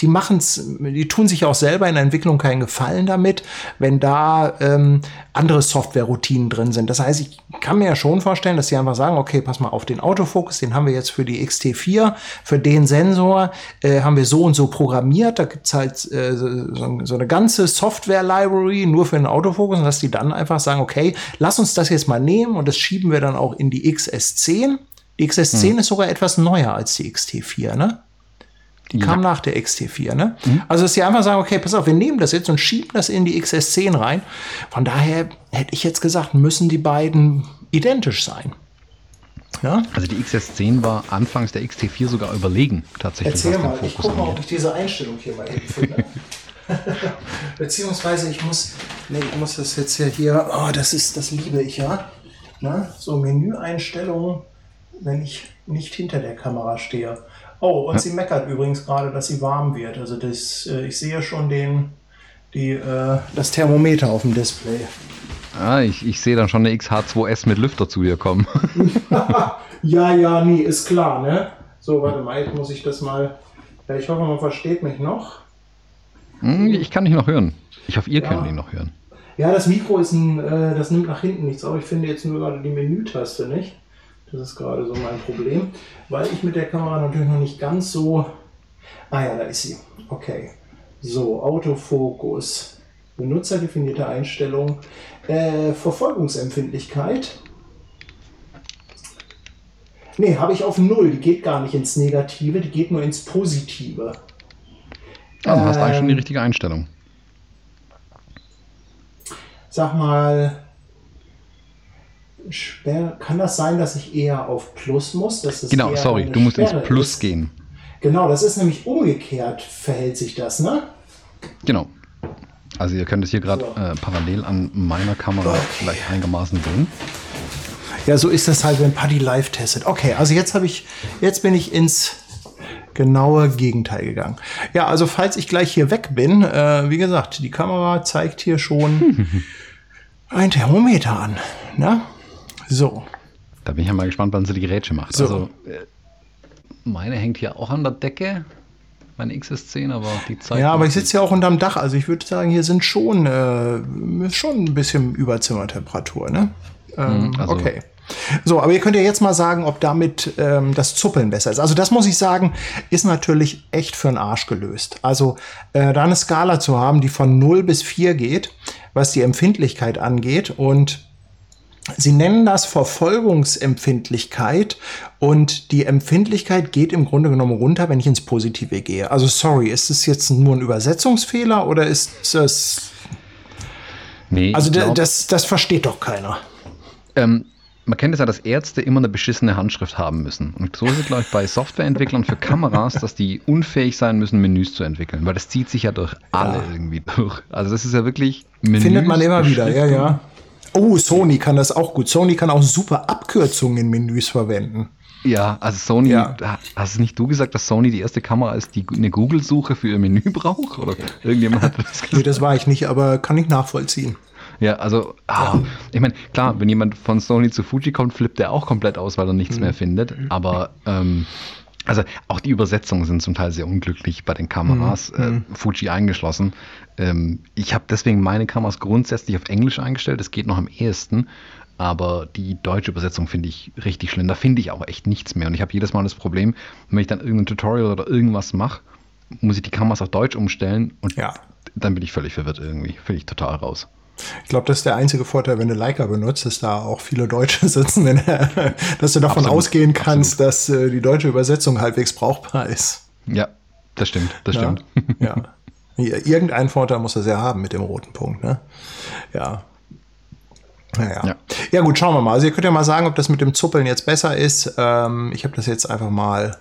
die machen es, die tun sich auch selber in der Entwicklung keinen Gefallen damit, wenn da ähm, andere Software-Routinen drin sind. Das heißt, ich kann mir ja schon vorstellen, dass sie einfach sagen, okay, pass mal auf den Autofokus, den haben wir jetzt für die XT4, für den Sensor äh, haben wir so und so programmiert. Da gibt's halt äh, so, so, eine ganze Software-Library nur für den Autofokus und dass die dann einfach sagen, okay, lass uns das jetzt mal nehmen und das schieben wir dann auch in die XS10. Die XS10 hm. ist sogar etwas neuer als die XT4, ne? Die ja. kam nach der XT4. Ne? Mhm. Also, dass sie einfach sagen, okay, pass auf, wir nehmen das jetzt und schieben das in die XS10 rein. Von daher hätte ich jetzt gesagt, müssen die beiden identisch sein. Ja? Also die XS10 war anfangs der XT4 sogar überlegen, tatsächlich. Erzähl mal, ich gucke mal, ob ich diese Einstellung hier mal finde. Beziehungsweise ich muss, nee, ich muss das jetzt hier, hier oh, das ist, das liebe ich ja. Na, so Menüeinstellungen, wenn ich nicht hinter der Kamera stehe. Oh, und ja. sie meckert übrigens gerade, dass sie warm wird. Also das, äh, ich sehe schon den, die, äh, das Thermometer auf dem Display. Ah, ich, ich sehe dann schon eine XH2S mit Lüfter zu dir kommen. ja, ja, nee, ist klar, ne? So, warte mal, jetzt muss ich das mal. Ja, ich hoffe, man versteht mich noch. Hm, ich kann dich noch hören. Ich hoffe, ihr ja. könnt mich noch hören. Ja, das Mikro ist ein, äh, das nimmt nach hinten nichts auf. Ich finde jetzt nur gerade die Menütaste nicht. Das ist gerade so mein Problem, weil ich mit der Kamera natürlich noch nicht ganz so. Ah ja, da ist sie. Okay. So, Autofokus. Benutzerdefinierte Einstellung. Äh, Verfolgungsempfindlichkeit. Ne, habe ich auf Null. Die geht gar nicht ins Negative, die geht nur ins Positive. Also ähm, hast du eigentlich schon die ähm, richtige Einstellung. Sag mal, Sperre. Kann das sein, dass ich eher auf Plus muss? genau, sorry, du musst Sperre ins Plus ist? gehen. Genau, das ist nämlich umgekehrt, verhält sich das, ne? Genau. Also ihr könnt es hier gerade so. äh, parallel an meiner Kamera okay. vielleicht einigermaßen sehen. Ja, so ist das halt, wenn Paddy live testet. Okay, also jetzt habe ich, jetzt bin ich ins genaue Gegenteil gegangen. Ja, also falls ich gleich hier weg bin, äh, wie gesagt, die Kamera zeigt hier schon ein Thermometer an. Ne? So. Da bin ich ja mal gespannt, wann sie die Gerätsche macht. So. Also, äh, meine hängt hier auch an der Decke, meine XS10, aber die Zeit. Ja, aber ich sitze ja auch unterm Dach. Also ich würde sagen, hier sind schon, äh, schon ein bisschen Überzimmertemperatur. Ne? Ähm, mhm, also okay. So, aber ihr könnt ja jetzt mal sagen, ob damit ähm, das Zuppeln besser ist. Also das muss ich sagen, ist natürlich echt für den Arsch gelöst. Also äh, da eine Skala zu haben, die von 0 bis 4 geht, was die Empfindlichkeit angeht und Sie nennen das Verfolgungsempfindlichkeit und die Empfindlichkeit geht im Grunde genommen runter, wenn ich ins Positive gehe. Also sorry, ist es jetzt nur ein Übersetzungsfehler oder ist das... Nee, also glaub, das, das versteht doch keiner. Ähm, man kennt es ja, dass Ärzte immer eine beschissene Handschrift haben müssen. Und so ist es, glaube ich, bei Softwareentwicklern für Kameras, dass die unfähig sein müssen, Menüs zu entwickeln. Weil das zieht sich ja durch alle ja. irgendwie durch. Also das ist ja wirklich Menüs Findet man immer wieder, ja, ja. Oh, Sony kann das auch gut. Sony kann auch super Abkürzungen in Menüs verwenden. Ja, also Sony, ja. hast nicht du gesagt, dass Sony die erste Kamera ist, die eine Google-Suche für ihr Menü braucht? Oder irgendjemand hat das gesagt? Nee, das war ich nicht, aber kann ich nachvollziehen. Ja, also, ah, ich meine, klar, wenn jemand von Sony zu Fuji kommt, flippt er auch komplett aus, weil er nichts mhm. mehr findet. Aber ähm, also auch die Übersetzungen sind zum Teil sehr unglücklich bei den Kameras, mhm. äh, mhm. Fuji eingeschlossen. Ähm, ich habe deswegen meine Kameras grundsätzlich auf Englisch eingestellt. Das geht noch am ehesten. Aber die deutsche Übersetzung finde ich richtig schlimm. Da finde ich auch echt nichts mehr. Und ich habe jedes Mal das Problem, wenn ich dann irgendein Tutorial oder irgendwas mache, muss ich die Kameras auf Deutsch umstellen und ja. dann bin ich völlig verwirrt irgendwie. Finde ich total raus. Ich glaube, das ist der einzige Vorteil, wenn du Leica benutzt, dass da auch viele Deutsche sitzen, wenn, dass du davon absolut, ausgehen kannst, absolut. dass äh, die deutsche Übersetzung halbwegs brauchbar ist. Ja, das stimmt, das ja, stimmt. Ja. Irgendeinen Vorteil muss das ja haben mit dem roten Punkt, ne? Ja. Naja. Ja. ja, gut, schauen wir mal. Also ihr könnt ja mal sagen, ob das mit dem Zuppeln jetzt besser ist. Ähm, ich habe das jetzt einfach mal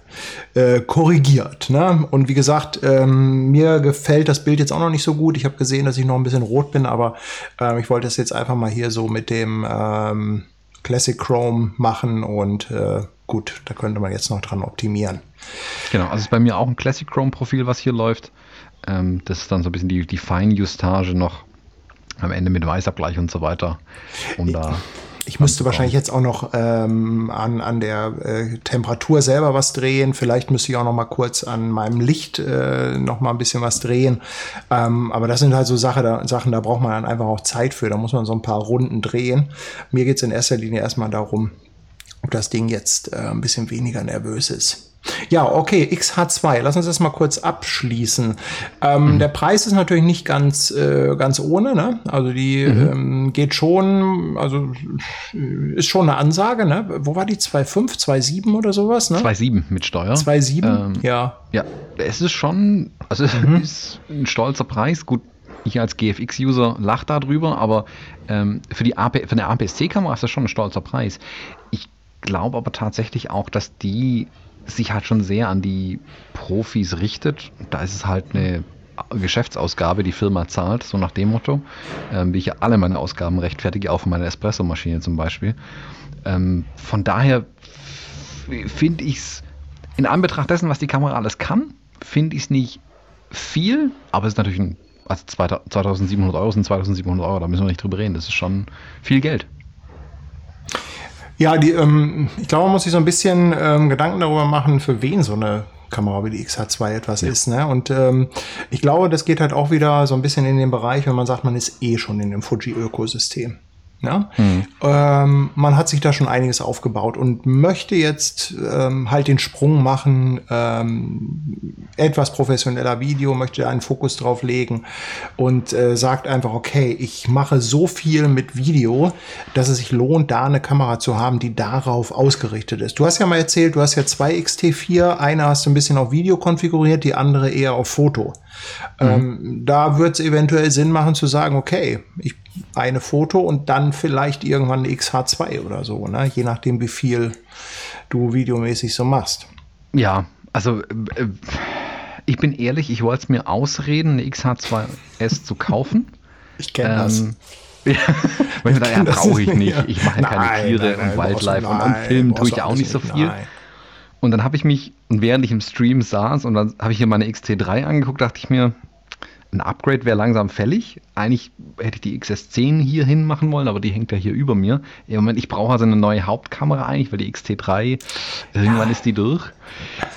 äh, korrigiert. Ne? Und wie gesagt, ähm, mir gefällt das Bild jetzt auch noch nicht so gut. Ich habe gesehen, dass ich noch ein bisschen rot bin, aber ähm, ich wollte es jetzt einfach mal hier so mit dem ähm, Classic Chrome machen und äh, gut, da könnte man jetzt noch dran optimieren. Genau, also ist bei mir auch ein Classic Chrome Profil, was hier läuft. Ähm, das ist dann so ein bisschen die, die Feinjustage noch am Ende mit Weißabgleich und so weiter. Um da ich müsste wahrscheinlich jetzt auch noch ähm, an, an der äh, Temperatur selber was drehen. Vielleicht müsste ich auch noch mal kurz an meinem Licht äh, noch mal ein bisschen was drehen. Ähm, aber das sind halt so Sache, da, Sachen, da braucht man dann einfach auch Zeit für. Da muss man so ein paar Runden drehen. Mir geht es in erster Linie erstmal darum, ob das Ding jetzt äh, ein bisschen weniger nervös ist. Ja, okay, XH2. Lass uns das mal kurz abschließen. Ähm, mhm. Der Preis ist natürlich nicht ganz, äh, ganz ohne. Ne? Also die mhm. ähm, geht schon, also ist schon eine Ansage. Ne? Wo war die? 2,5, 2,7 oder sowas? Ne? 2,7 mit Steuer. 2,7, ähm, ja. Ja, es ist schon, also mhm. ist ein stolzer Preis. Gut, ich als GFX-User lache darüber, aber ähm, für, die AP, für eine APS-C-Kamera ist das schon ein stolzer Preis. Ich glaube aber tatsächlich auch, dass die sich halt schon sehr an die Profis richtet. Da ist es halt eine Geschäftsausgabe, die Firma zahlt, so nach dem Motto, ähm, wie ich ja alle meine Ausgaben rechtfertige, auch für meine Espresso-Maschine zum Beispiel. Ähm, von daher finde ich es, in Anbetracht dessen, was die Kamera alles kann, finde ich es nicht viel, aber es ist natürlich ein, also 2700 Euro sind 2700 Euro, da müssen wir nicht drüber reden, das ist schon viel Geld. Ja, die, ähm, ich glaube, man muss sich so ein bisschen ähm, Gedanken darüber machen, für wen so eine Kamera wie die XH2 etwas ja. ist. Ne? Und ähm, ich glaube, das geht halt auch wieder so ein bisschen in den Bereich, wenn man sagt, man ist eh schon in dem Fuji-Ökosystem. Ja? Mhm. Ähm, man hat sich da schon einiges aufgebaut und möchte jetzt ähm, halt den Sprung machen, ähm, etwas professioneller Video, möchte einen Fokus drauf legen und äh, sagt einfach, okay, ich mache so viel mit Video, dass es sich lohnt, da eine Kamera zu haben, die darauf ausgerichtet ist. Du hast ja mal erzählt, du hast ja zwei XT4, eine hast du ein bisschen auf Video konfiguriert, die andere eher auf Foto. Mhm. Ähm, da wird es eventuell Sinn machen zu sagen, okay, ich eine Foto und dann vielleicht irgendwann eine XH2 oder so, ne? je nachdem, wie viel du videomäßig so machst. Ja, also äh, ich bin ehrlich, ich wollte es mir ausreden, eine XH2S zu kaufen. Ich kenne ähm, das. Ja, weil ich, ja, brauche ich nicht. Ich mache ja keine Tiere nein, und Wildlife und am Film tue ich ja auch nicht so viel. Nein. Und dann habe ich mich, während ich im Stream saß und dann habe ich hier meine XT3 angeguckt, dachte ich mir, ein Upgrade wäre langsam fällig. Eigentlich hätte ich die XS10 hier hin machen wollen, aber die hängt ja hier über mir. Im Moment, ich brauche also eine neue Hauptkamera eigentlich, weil die XT3, irgendwann ja. ist die durch.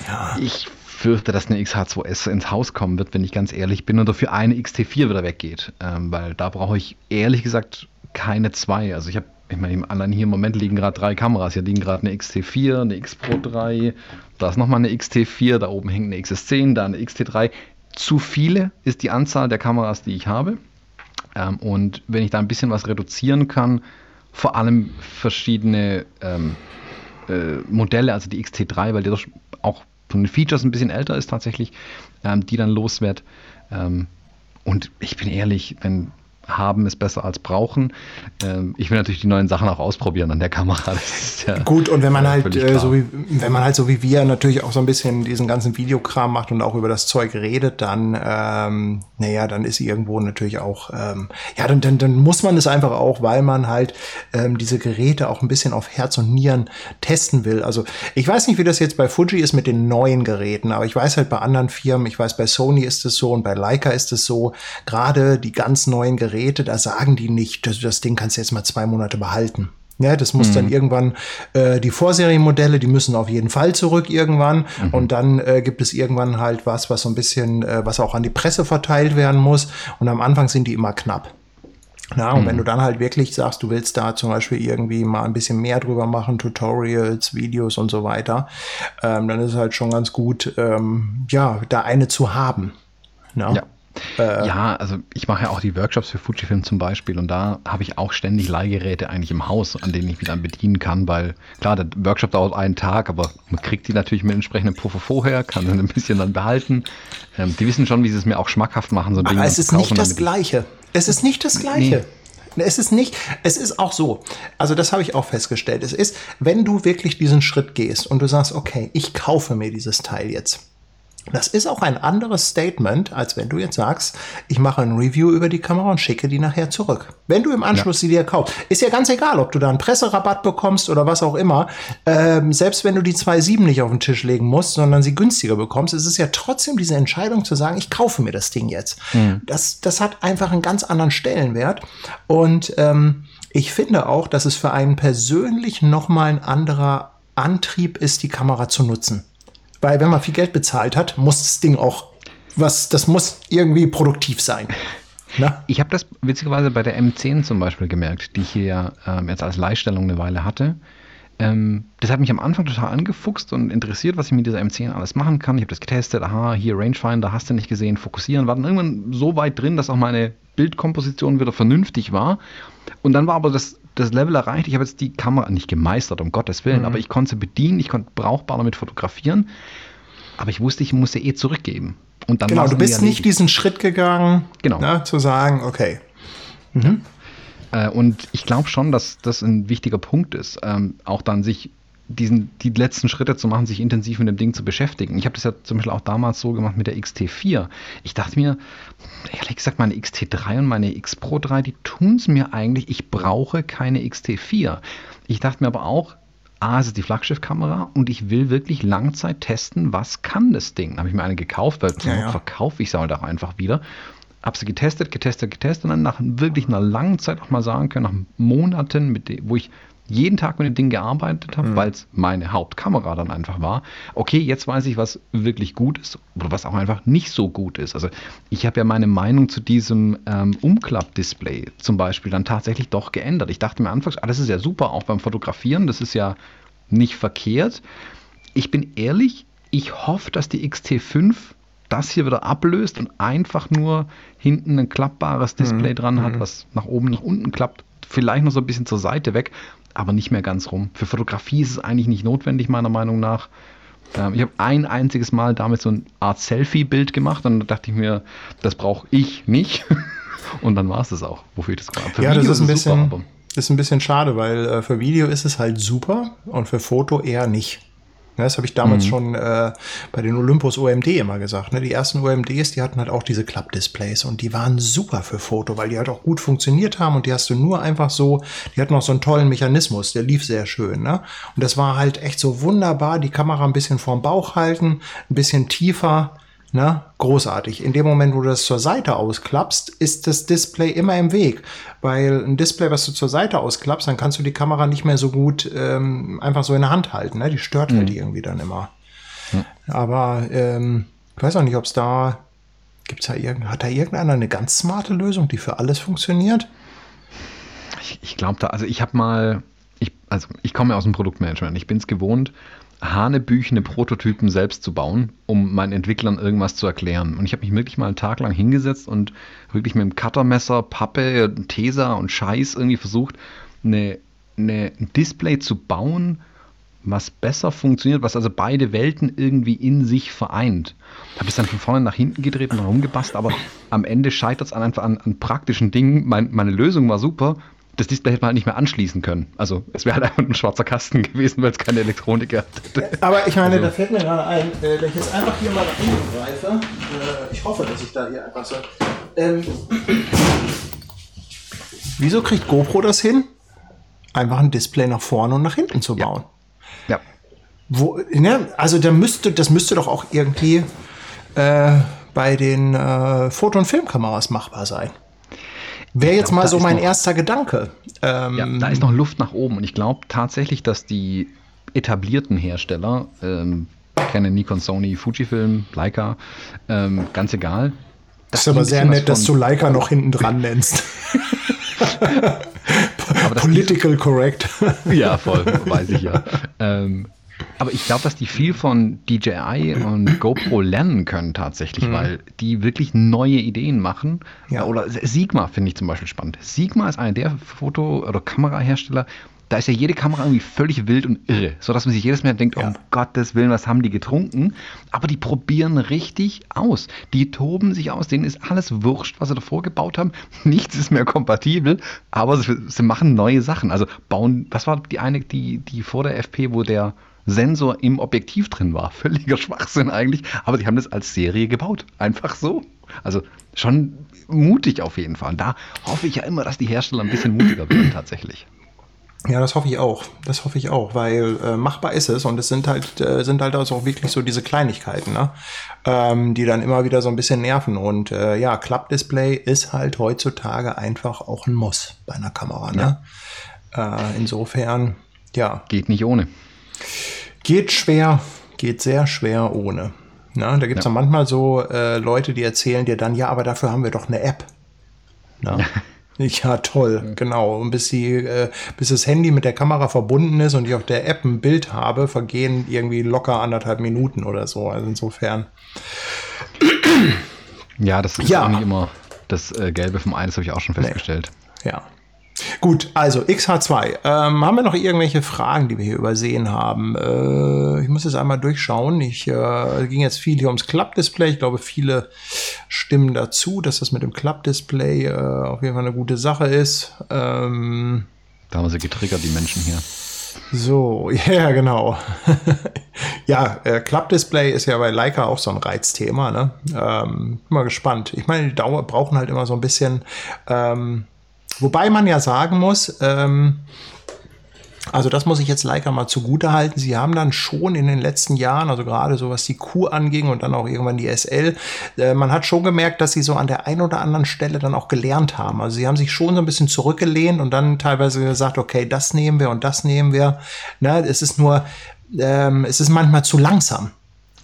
Ja. Ich fürchte, dass eine XH2S ins Haus kommen wird, wenn ich ganz ehrlich bin und dafür eine XT4 wieder weggeht. Ähm, weil da brauche ich ehrlich gesagt keine zwei. Also ich habe, ich meine, allein hier im Moment liegen gerade drei Kameras. Hier liegen gerade eine XT4, eine X Pro 3, da ist nochmal eine XT4, da oben hängt eine XS10, da eine XT3 zu viele ist die Anzahl der Kameras, die ich habe. Ähm, und wenn ich da ein bisschen was reduzieren kann, vor allem verschiedene ähm, äh, Modelle, also die XT3, weil die doch auch von den Features ein bisschen älter ist tatsächlich, ähm, die dann los wird. Ähm, und ich bin ehrlich, wenn haben ist besser als brauchen. Ähm, ich will natürlich die neuen Sachen auch ausprobieren an der Kamera. Ja Gut, und wenn man halt äh, so wie wenn man halt so wie wir natürlich auch so ein bisschen diesen ganzen Videokram macht und auch über das Zeug redet, dann ähm, naja, dann ist irgendwo natürlich auch ähm, ja, dann, dann, dann muss man es einfach auch, weil man halt ähm, diese Geräte auch ein bisschen auf Herz und Nieren testen will. Also ich weiß nicht, wie das jetzt bei Fuji ist mit den neuen Geräten, aber ich weiß halt bei anderen Firmen, ich weiß bei Sony ist es so und bei Leica ist es so, gerade die ganz neuen Geräte Geräte, da sagen die nicht, das, das Ding kannst du jetzt mal zwei Monate behalten. Ja, das muss mhm. dann irgendwann, äh, die Vorserienmodelle, die müssen auf jeden Fall zurück irgendwann. Mhm. Und dann äh, gibt es irgendwann halt was, was so ein bisschen, äh, was auch an die Presse verteilt werden muss. Und am Anfang sind die immer knapp. Na, und mhm. wenn du dann halt wirklich sagst, du willst da zum Beispiel irgendwie mal ein bisschen mehr drüber machen, Tutorials, Videos und so weiter, ähm, dann ist es halt schon ganz gut, ähm, ja, da eine zu haben. Na? Ja. Äh, ja, also ich mache ja auch die Workshops für Fujifilm zum Beispiel und da habe ich auch ständig Leihgeräte eigentlich im Haus, an denen ich mich dann bedienen kann, weil klar, der Workshop dauert einen Tag, aber man kriegt die natürlich mit entsprechenden Puffer vorher, kann dann ein bisschen dann behalten. Ähm, die wissen schon, wie sie es mir auch schmackhaft machen. So aber es ist nicht das Gleiche. Es ist nicht das Gleiche. Nee. Es ist nicht, es ist auch so. Also das habe ich auch festgestellt. Es ist, wenn du wirklich diesen Schritt gehst und du sagst, okay, ich kaufe mir dieses Teil jetzt. Das ist auch ein anderes Statement, als wenn du jetzt sagst, ich mache ein Review über die Kamera und schicke die nachher zurück. Wenn du im Anschluss ja. sie dir kaufst, ist ja ganz egal, ob du da einen Presserabatt bekommst oder was auch immer. Ähm, selbst wenn du die 2.7 nicht auf den Tisch legen musst, sondern sie günstiger bekommst, ist es ja trotzdem diese Entscheidung zu sagen, ich kaufe mir das Ding jetzt. Mhm. Das, das hat einfach einen ganz anderen Stellenwert. Und ähm, ich finde auch, dass es für einen persönlich nochmal ein anderer Antrieb ist, die Kamera zu nutzen. Weil wenn man viel Geld bezahlt hat, muss das Ding auch was, das muss irgendwie produktiv sein. Na? Ich habe das witzigerweise bei der M10 zum Beispiel gemerkt, die ich hier ähm, jetzt als Leihstellung eine Weile hatte. Ähm, das hat mich am Anfang total angefuchst und interessiert, was ich mit dieser M10 alles machen kann. Ich habe das getestet, aha, hier Rangefinder, hast du nicht gesehen, fokussieren, war dann irgendwann so weit drin, dass auch meine Bildkomposition wieder vernünftig war. Und dann war aber das, das Level erreicht, ich habe jetzt die Kamera nicht gemeistert, um Gottes Willen, mhm. aber ich konnte sie bedienen, ich konnte brauchbar damit fotografieren. Aber ich wusste, ich muss sie eh zurückgeben. Und dann genau, du bist nicht diesen Schritt gegangen, genau. Na, ne, zu sagen, okay. Mhm. Äh, und ich glaube schon, dass das ein wichtiger Punkt ist, ähm, auch dann sich diesen, die letzten Schritte zu machen, sich intensiv mit dem Ding zu beschäftigen. Ich habe das ja zum Beispiel auch damals so gemacht mit der XT4. Ich dachte mir, ehrlich gesagt, meine XT3 und meine X Pro 3, die tun es mir eigentlich. Ich brauche keine XT4. Ich dachte mir aber auch, A, es ist die Flaggschiffkamera und ich will wirklich Langzeit testen, was kann das Ding. Habe ich mir eine gekauft, weil ja, ja. verkaufe ich sie halt auch einfach wieder. Habe sie getestet, getestet, getestet und dann nach wirklich einer langen Zeit auch mal sagen können, nach Monaten, mit dem, wo ich jeden Tag mit dem Ding gearbeitet habe, mhm. weil es meine Hauptkamera dann einfach war. Okay, jetzt weiß ich, was wirklich gut ist oder was auch einfach nicht so gut ist. Also ich habe ja meine Meinung zu diesem ähm, Umklappdisplay zum Beispiel dann tatsächlich doch geändert. Ich dachte mir anfangs, ah, das ist ja super, auch beim Fotografieren, das ist ja nicht verkehrt. Ich bin ehrlich, ich hoffe, dass die XT5 das hier wieder ablöst und einfach nur hinten ein klappbares Display mhm. dran hat, mhm. was nach oben, nach unten klappt, vielleicht noch so ein bisschen zur Seite weg aber nicht mehr ganz rum. Für Fotografie ist es eigentlich nicht notwendig, meiner Meinung nach. Ähm, ich habe ein einziges Mal damit so eine Art Selfie-Bild gemacht und da dachte ich mir, das brauche ich nicht. und dann war es das auch, wofür ich das gemacht habe. Ja, Video das ist ein bisschen, super, ist ein bisschen schade, weil äh, für Video ist es halt super und für Foto eher nicht. Ne, das habe ich damals mhm. schon äh, bei den Olympus OMD immer gesagt. Ne? Die ersten OMDs, die hatten halt auch diese Klappdisplays und die waren super für Foto, weil die halt auch gut funktioniert haben und die hast du nur einfach so, die hatten auch so einen tollen Mechanismus, der lief sehr schön. Ne? Und das war halt echt so wunderbar, die Kamera ein bisschen vorm Bauch halten, ein bisschen tiefer Ne? Großartig. In dem Moment, wo du das zur Seite ausklappst, ist das Display immer im Weg. Weil ein Display, was du zur Seite ausklappst, dann kannst du die Kamera nicht mehr so gut ähm, einfach so in der Hand halten. Ne? Die stört halt mhm. halt irgendwie dann immer. Mhm. Aber ähm, ich weiß auch nicht, ob es da, gibt's da irgend, hat da irgendeiner eine ganz smarte Lösung, die für alles funktioniert? Ich, ich glaube da, also ich habe mal, ich, also ich komme aus dem Produktmanagement. Ich bin es gewohnt, hanebüchene Prototypen selbst zu bauen, um meinen Entwicklern irgendwas zu erklären. Und ich habe mich wirklich mal einen Tag lang hingesetzt und wirklich mit dem Cuttermesser, Pappe, Tesa und Scheiß irgendwie versucht, eine, eine, ein Display zu bauen, was besser funktioniert, was also beide Welten irgendwie in sich vereint. Habe es dann von vorne nach hinten gedreht und rumgepasst, aber am Ende scheitert es an, einfach an, an praktischen Dingen. Mein, meine Lösung war super, das Display hätte man halt nicht mehr anschließen können. Also es wäre halt einfach ein schwarzer Kasten gewesen, weil es keine Elektronik gehabt hätte. Aber ich meine, also. da fällt mir gerade ein, äh, wenn ich jetzt einfach hier mal eingreife, äh, ich hoffe, dass ich da hier einfach so. Ähm, wieso kriegt GoPro das hin? Einfach ein Display nach vorne und nach hinten zu bauen. Ja. ja. Wo, ne? Also da müsste, das müsste doch auch irgendwie äh, bei den äh, Foto- und Filmkameras machbar sein. Wäre jetzt glaub, mal so mein noch, erster Gedanke. Ähm, ja, da ist noch Luft nach oben und ich glaube tatsächlich, dass die etablierten Hersteller, ähm, kenne Nikon, Sony, Fujifilm, Leica, ähm, ganz egal. Das ist aber sehr nett, dass du Leica noch hinten dran nennst. Political correct. ja, voll, weiß ich ja. Ähm, Aber ich glaube, dass die viel von DJI und GoPro lernen können tatsächlich, mhm. weil die wirklich neue Ideen machen. Ja. Oder Sigma finde ich zum Beispiel spannend. Sigma ist einer der Foto- oder Kamerahersteller, da ist ja jede Kamera irgendwie völlig wild und irre, sodass man sich jedes Mal denkt, ja. um Gottes Willen, was haben die getrunken? Aber die probieren richtig aus. Die toben sich aus, denen ist alles wurscht, was sie davor gebaut haben. Nichts ist mehr kompatibel, aber sie, sie machen neue Sachen. Also bauen, was war die eine, die, die vor der FP, wo der Sensor im Objektiv drin war. Völliger Schwachsinn eigentlich, aber die haben das als Serie gebaut. Einfach so. Also schon mutig auf jeden Fall. Und da hoffe ich ja immer, dass die Hersteller ein bisschen mutiger werden tatsächlich. Ja, das hoffe ich auch. Das hoffe ich auch, weil äh, machbar ist es und es sind halt äh, sind halt also auch wirklich so diese Kleinigkeiten, ne? ähm, die dann immer wieder so ein bisschen nerven. Und äh, ja, Klappdisplay ist halt heutzutage einfach auch ein Muss bei einer Kamera. Ne? Ja. Äh, insofern, ja. Geht nicht ohne. Geht schwer, geht sehr schwer ohne. Na, da gibt es ja. manchmal so äh, Leute, die erzählen dir dann, ja, aber dafür haben wir doch eine App. Na? Ja, toll, genau. Und bis, die, äh, bis das Handy mit der Kamera verbunden ist und ich auf der App ein Bild habe, vergehen irgendwie locker anderthalb Minuten oder so. Also insofern. Ja, das ist ja. auch nicht immer das äh, Gelbe vom Eis, habe ich auch schon festgestellt. Nee. Ja. Gut, also XH2. Ähm, haben wir noch irgendwelche Fragen, die wir hier übersehen haben? Äh, ich muss jetzt einmal durchschauen. Ich äh, ging jetzt viel hier ums Klappdisplay. Ich glaube, viele stimmen dazu, dass das mit dem Klappdisplay äh, auf jeden Fall eine gute Sache ist. Ähm, da haben sie getriggert, die Menschen hier. So, ja, yeah, genau. ja, äh, Klappdisplay ist ja bei Leica auch so ein Reizthema. Ne? Ähm, mal gespannt. Ich meine, die Dauer brauchen halt immer so ein bisschen. Ähm, Wobei man ja sagen muss, ähm, also das muss ich jetzt Leica mal zugute halten. Sie haben dann schon in den letzten Jahren, also gerade so was die Q anging und dann auch irgendwann die SL, äh, man hat schon gemerkt, dass sie so an der einen oder anderen Stelle dann auch gelernt haben. Also sie haben sich schon so ein bisschen zurückgelehnt und dann teilweise gesagt, okay, das nehmen wir und das nehmen wir. Ne, es ist nur, ähm, es ist manchmal zu langsam.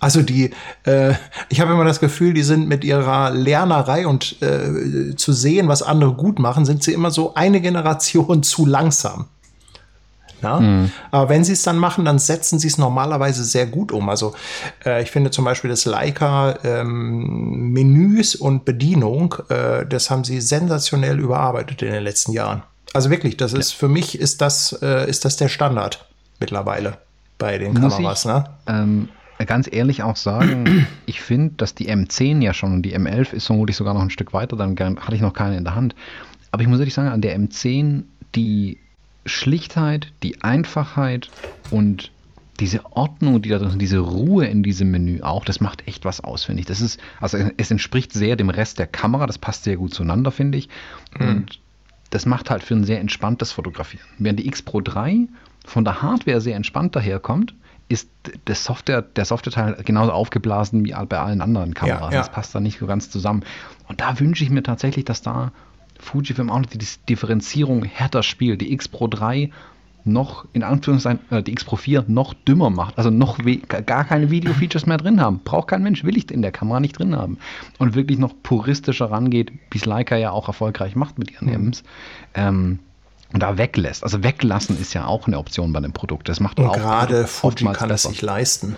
Also die, äh, ich habe immer das Gefühl, die sind mit ihrer Lernerei und äh, zu sehen, was andere gut machen, sind sie immer so eine Generation zu langsam. Ja? Mhm. Aber wenn sie es dann machen, dann setzen sie es normalerweise sehr gut um. Also äh, ich finde zum Beispiel das Leica ähm, Menüs und Bedienung, äh, das haben sie sensationell überarbeitet in den letzten Jahren. Also wirklich, das ist für mich ist das äh, ist das der Standard mittlerweile bei den Muss Kameras. Ich, ne? ähm, ganz ehrlich auch sagen, ich finde, dass die M10 ja schon und die M11 ist vermutlich sogar noch ein Stück weiter, dann hatte ich noch keine in der Hand. Aber ich muss ehrlich sagen, an der M10 die Schlichtheit, die Einfachheit und diese Ordnung, die da drin, diese Ruhe in diesem Menü auch, das macht echt was aus, finde ich. Das ist, also es entspricht sehr dem Rest der Kamera, das passt sehr gut zueinander, finde ich. Mhm. Und das macht halt für ein sehr entspanntes Fotografieren. Während die X Pro 3 von der Hardware sehr entspannt daherkommt, ist das Software, der Software-Teil genauso aufgeblasen wie bei allen anderen Kameras. Ja, ja. Das passt da nicht so ganz zusammen. Und da wünsche ich mir tatsächlich, dass da Fujifilm auch noch die Differenzierung härter spielt. Die X Pro 3 noch, in Anführungszeichen, äh, die X Pro 4 noch dümmer macht. Also noch gar keine Video-Features mehr drin haben. Braucht kein Mensch, will ich in der Kamera nicht drin haben. Und wirklich noch puristischer rangeht, wie es Leica ja auch erfolgreich macht mit ihren mhm. Ms. Ähm, und da weglässt. Also weglassen ist ja auch eine Option bei dem Produkt. Das macht und auch gerade Fuji kann es sich leisten.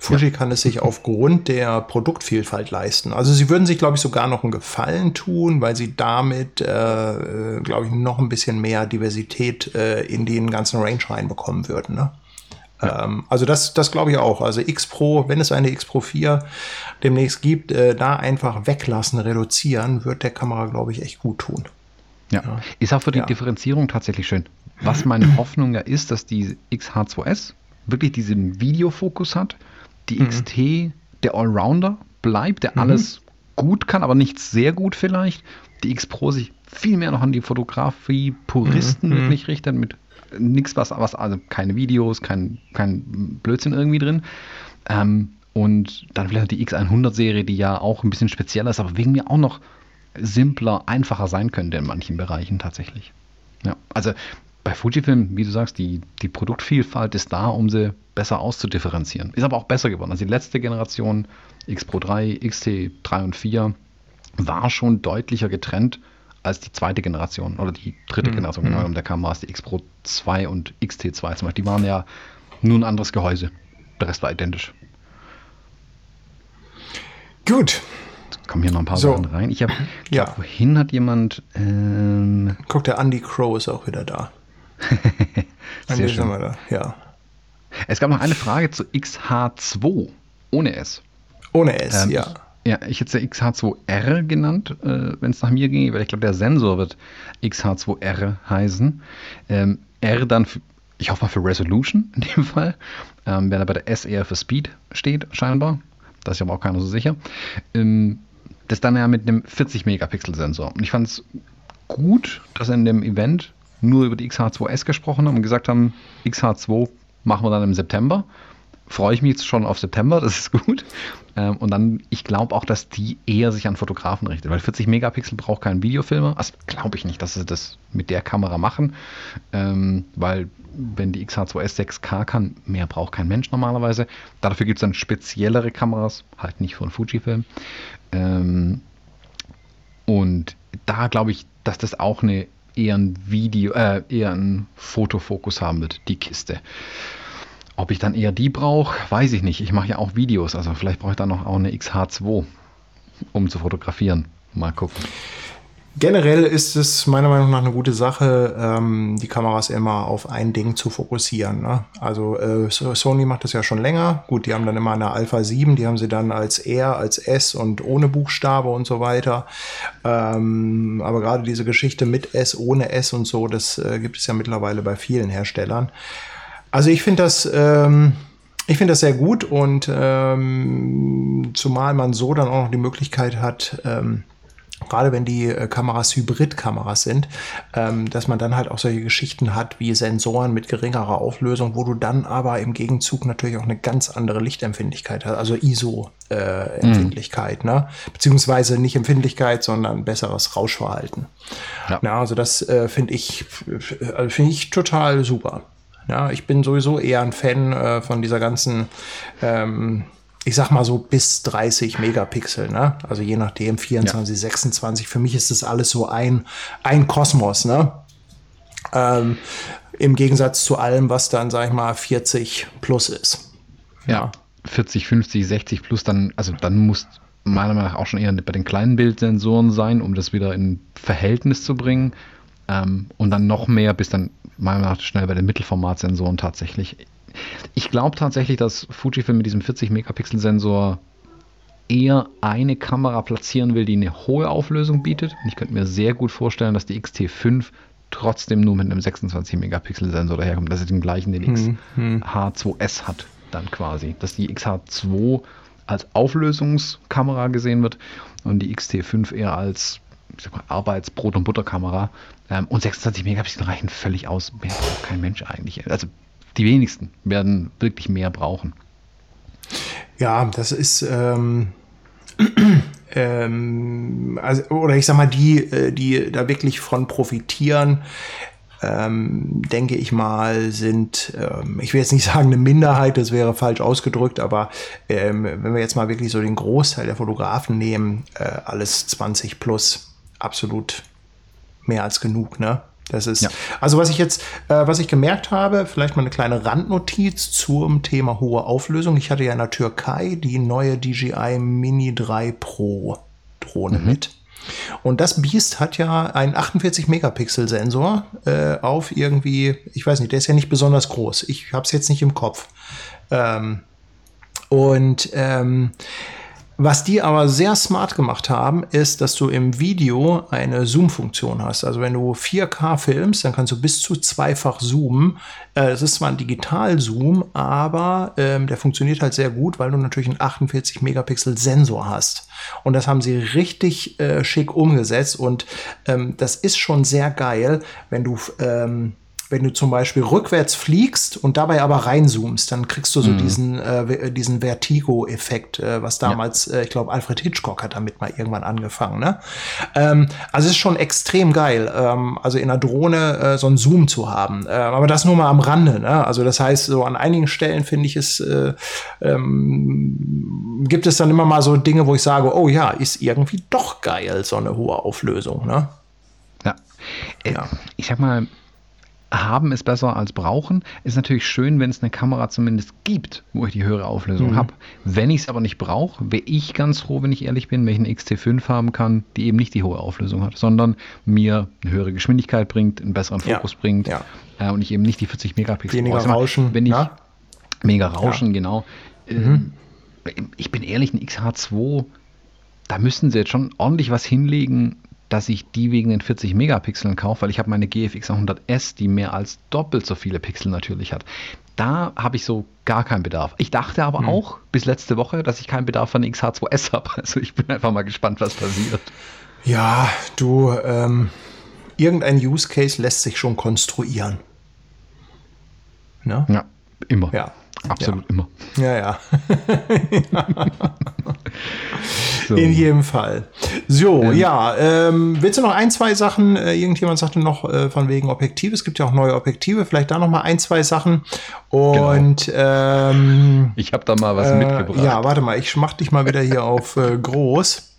Fuji ja. kann es sich aufgrund der Produktvielfalt leisten. Also sie würden sich, glaube ich, sogar noch einen Gefallen tun, weil sie damit, äh, glaube ich, noch ein bisschen mehr Diversität äh, in den ganzen Range reinbekommen würden. Ne? Ja. Ähm, also das, das glaube ich auch. Also X Pro, wenn es eine X Pro 4 demnächst gibt, äh, da einfach weglassen, reduzieren, wird der Kamera, glaube ich, echt gut tun. Ja. ja. Ist auch für die ja. Differenzierung tatsächlich schön. Was meine Hoffnung ja ist, dass die XH2S wirklich diesen Videofokus hat, die mhm. XT der Allrounder bleibt, der mhm. alles gut kann, aber nicht sehr gut vielleicht. Die X Pro sich viel mehr noch an die Fotografie-Puristen mhm. wirklich richtet, mit nichts, was, was, also keine Videos, kein, kein Blödsinn irgendwie drin. Ähm, und dann vielleicht die X100-Serie, die ja auch ein bisschen spezieller ist, aber wegen mir auch noch simpler, einfacher sein könnte in manchen Bereichen tatsächlich. Ja, also bei Fujifilm, wie du sagst, die, die Produktvielfalt ist da, um sie besser auszudifferenzieren. Ist aber auch besser geworden. Also die letzte Generation X Pro 3, XT 3 und 4 war schon deutlicher getrennt als die zweite Generation oder die dritte mhm. Generation genau, der Kameras, die X Pro 2 und XT2 zum Beispiel. Die waren ja Nur ein anderes Gehäuse. Der Rest war identisch. Gut. Kommen hier noch ein paar So. Sachen rein. Ich habe, Ja. vorhin hat jemand, ähm, Guck, der Andy Crow ist auch wieder da. sehr Andy schön. sind wir da. Ja. Es gab noch eine Frage zu XH2 ohne S. Ohne S, Ähm, ja. Ja, ich hätte es ja XH2R genannt, äh, wenn es nach mir ginge, weil ich glaube, der Sensor wird XH2R heißen. Ähm, R dann, für, ich hoffe mal für Resolution in dem Fall, ähm, während er bei der S eher für Speed steht, scheinbar. Da ist ja aber auch keiner so sicher. Ähm, das dann ja mit einem 40-Megapixel-Sensor. Und ich fand es gut, dass in dem Event nur über die XH2S gesprochen haben und gesagt haben, XH2 machen wir dann im September. Freue ich mich jetzt schon auf September, das ist gut. Ähm, und dann, ich glaube auch, dass die eher sich an Fotografen richtet, weil 40 Megapixel braucht kein Videofilmer. Also glaube ich nicht, dass sie das mit der Kamera machen, ähm, weil wenn die XH2S 6K kann, mehr braucht kein Mensch normalerweise. Dafür gibt es dann speziellere Kameras, halt nicht von Fujifilm. Ähm, und da glaube ich, dass das auch eine eher ein Video, äh, eher ein Fotofokus haben wird, die Kiste. Ob ich dann eher die brauche, weiß ich nicht. Ich mache ja auch Videos, also vielleicht brauche ich dann noch auch eine XH2, um zu fotografieren. Mal gucken. Generell ist es meiner Meinung nach eine gute Sache, ähm, die Kameras immer auf ein Ding zu fokussieren. Ne? Also äh, So- Sony macht das ja schon länger. Gut, die haben dann immer eine Alpha 7, die haben sie dann als R, als S und ohne Buchstabe und so weiter. Ähm, aber gerade diese Geschichte mit S, ohne S und so, das äh, gibt es ja mittlerweile bei vielen Herstellern. Also ich finde das, ähm, ich finde das sehr gut und ähm, zumal man so dann auch noch die Möglichkeit hat, ähm, gerade wenn die äh, Kameras Hybrid-Kameras sind, ähm, dass man dann halt auch solche Geschichten hat wie Sensoren mit geringerer Auflösung, wo du dann aber im Gegenzug natürlich auch eine ganz andere Lichtempfindlichkeit hast, also ISO-Empfindlichkeit, ne? beziehungsweise nicht Empfindlichkeit, sondern besseres Rauschverhalten. Ja. Ja, also das äh, finde ich, äh, finde ich total super. Ja, ich bin sowieso eher ein Fan äh, von dieser ganzen, ähm, ich sag mal so bis 30 Megapixel, ne? Also je nachdem, 24, 26. Für mich ist das alles so ein, ein Kosmos, ne? Ähm, Im Gegensatz zu allem, was dann, sag ich mal, 40 plus ist. Ja, 40, 50, 60 plus, dann, also dann muss meiner Meinung nach auch schon eher bei den kleinen Bildsensoren sein, um das wieder in Verhältnis zu bringen. Ähm, und dann noch mehr, bis dann meiner Meinung nach schnell bei den Mittelformatsensoren tatsächlich. Ich glaube tatsächlich, dass Fujifilm mit diesem 40 Megapixel Sensor eher eine Kamera platzieren will, die eine hohe Auflösung bietet. Und ich könnte mir sehr gut vorstellen, dass die XT5 trotzdem nur mit einem 26 Megapixel Sensor daherkommt. Das ist den gleichen, den XH2S hat dann quasi. Dass die XH2 als Auflösungskamera gesehen wird und die XT5 eher als mal, Arbeitsbrot- und Butterkamera. Ähm, und 26 Megapixel reichen völlig aus. Mehr braucht kein Mensch eigentlich. Also die wenigsten werden wirklich mehr brauchen. Ja, das ist, ähm, ähm, also, oder ich sag mal, die, äh, die da wirklich von profitieren, ähm, denke ich mal, sind, ähm, ich will jetzt nicht sagen eine Minderheit, das wäre falsch ausgedrückt, aber ähm, wenn wir jetzt mal wirklich so den Großteil der Fotografen nehmen, äh, alles 20 plus, absolut mehr als genug, ne? Das ist, Ja. also was ich jetzt, äh, was ich gemerkt habe, vielleicht mal eine kleine Randnotiz zum Thema hohe Auflösung. Ich hatte ja in der Türkei die neue DJI Mini 3 Pro Drohne mit. Und das Biest hat ja einen 48 Megapixel Sensor äh, auf irgendwie, ich weiß nicht, der ist ja nicht besonders groß. Ich habe es jetzt nicht im Kopf. Ähm, und ähm, was die aber sehr smart gemacht haben, ist, dass du im Video eine Zoom-Funktion hast. Also wenn du 4K filmst, dann kannst du bis zu zweifach zoomen. Äh, Es ist zwar ein Digital-Zoom, aber ähm, der funktioniert halt sehr gut, weil du natürlich einen 48 Megapixel Sensor hast. Und das haben sie richtig äh, schick umgesetzt. Und ähm, das ist schon sehr geil, wenn du ähm, wenn du zum Beispiel rückwärts fliegst und dabei aber reinzoomst, dann kriegst du so diesen, äh, diesen Vertigo-Effekt, äh, was damals, äh, ich glaube, Alfred Hitchcock hat damit mal irgendwann angefangen. Ne? Ähm, also es ist schon extrem geil, ähm, also in einer Drohne äh, so einen Zoom zu haben. Äh, aber das nur mal am Rande. Ne? Also das heißt, so an einigen Stellen finde ich es, äh, ähm, gibt es dann immer mal so Dinge, wo ich sage, oh ja, ist irgendwie doch geil, so eine hohe Auflösung. Ne? Ja. Äh, Ja. Ich sag mal, haben ist besser als brauchen. Ist natürlich schön, wenn es eine Kamera zumindest gibt, wo ich die höhere Auflösung mhm. habe. Wenn ich es aber nicht brauche, wäre ich ganz froh, wenn ich ehrlich bin, wenn ich eine XT5 haben kann, die eben nicht die hohe Auflösung hat, sondern mir eine höhere Geschwindigkeit bringt, einen besseren Fokus ja. bringt ja. Äh, und ich eben nicht die 40 Megapixel Weniger brauche. Rauschen. Wenn ich, ja? Mega Rauschen, genau. Mhm. Äh, ich bin ehrlich, ein XH2, da müssten sie jetzt schon ordentlich was hinlegen, dass ich die wegen den 40 Megapixeln kaufe, weil ich habe meine GFX 100S, die mehr als doppelt so viele Pixel natürlich hat. Da habe ich so gar keinen Bedarf. Ich dachte aber hm. auch bis letzte Woche, dass ich keinen Bedarf von XH2S habe. Also ich bin einfach mal gespannt, was passiert. Ja, du, ähm, irgendein Use Case lässt sich schon konstruieren. Ne? Ja, immer. Ja. Absolut ja. immer. Ja, ja. so. In jedem Fall. So, ähm. ja. Ähm, willst du noch ein, zwei Sachen? Äh, irgendjemand sagte noch äh, von wegen Objektive. Es gibt ja auch neue Objektive. Vielleicht da noch mal ein, zwei Sachen. Und genau. ähm, ich habe da mal was äh, mitgebracht. Ja, warte mal. Ich mach dich mal wieder hier auf äh, groß.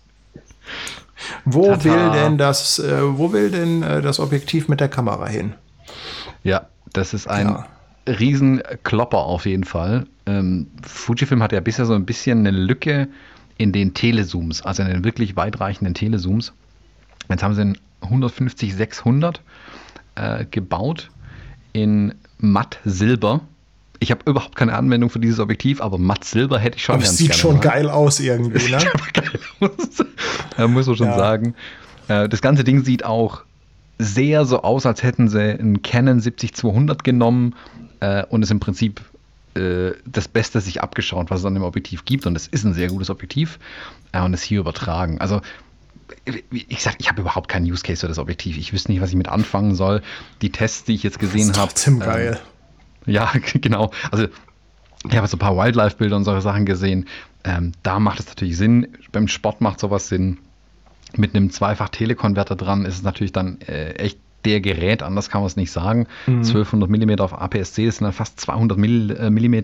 Wo Tata. will denn das? Äh, wo will denn äh, das Objektiv mit der Kamera hin? Ja, das ist ein ja. Riesenklopper auf jeden Fall. Ähm, Fujifilm hat ja bisher so ein bisschen eine Lücke in den Telezooms, also in den wirklich weitreichenden Telezooms. Jetzt haben sie einen 150-600 äh, gebaut in matt Silber. Ich habe überhaupt keine Anwendung für dieses Objektiv, aber matt Silber hätte ich schon. Aber es sieht schon geil aus irgendwie, ne? geil aus. ja, muss man schon ja. sagen. Äh, das ganze Ding sieht auch sehr so aus, als hätten sie einen Canon 70-200 genommen äh, und es im Prinzip äh, das Beste sich abgeschaut, was es an dem Objektiv gibt. Und es ist ein sehr gutes Objektiv äh, und es hier übertragen. Also ich sag, ich habe überhaupt keinen Use Case für das Objektiv. Ich wüsste nicht, was ich mit anfangen soll. Die Tests, die ich jetzt gesehen habe. Trotzdem ähm, geil. Ja, genau. Also ich habe so ein paar Wildlife-Bilder und solche Sachen gesehen. Ähm, da macht es natürlich Sinn. Beim Sport macht sowas Sinn. Mit einem Zweifach-Telekonverter dran ist es natürlich dann äh, echt Gerät, anders kann man es nicht sagen. Mhm. 1200 mm auf APS-C, das sind dann fast 200 mm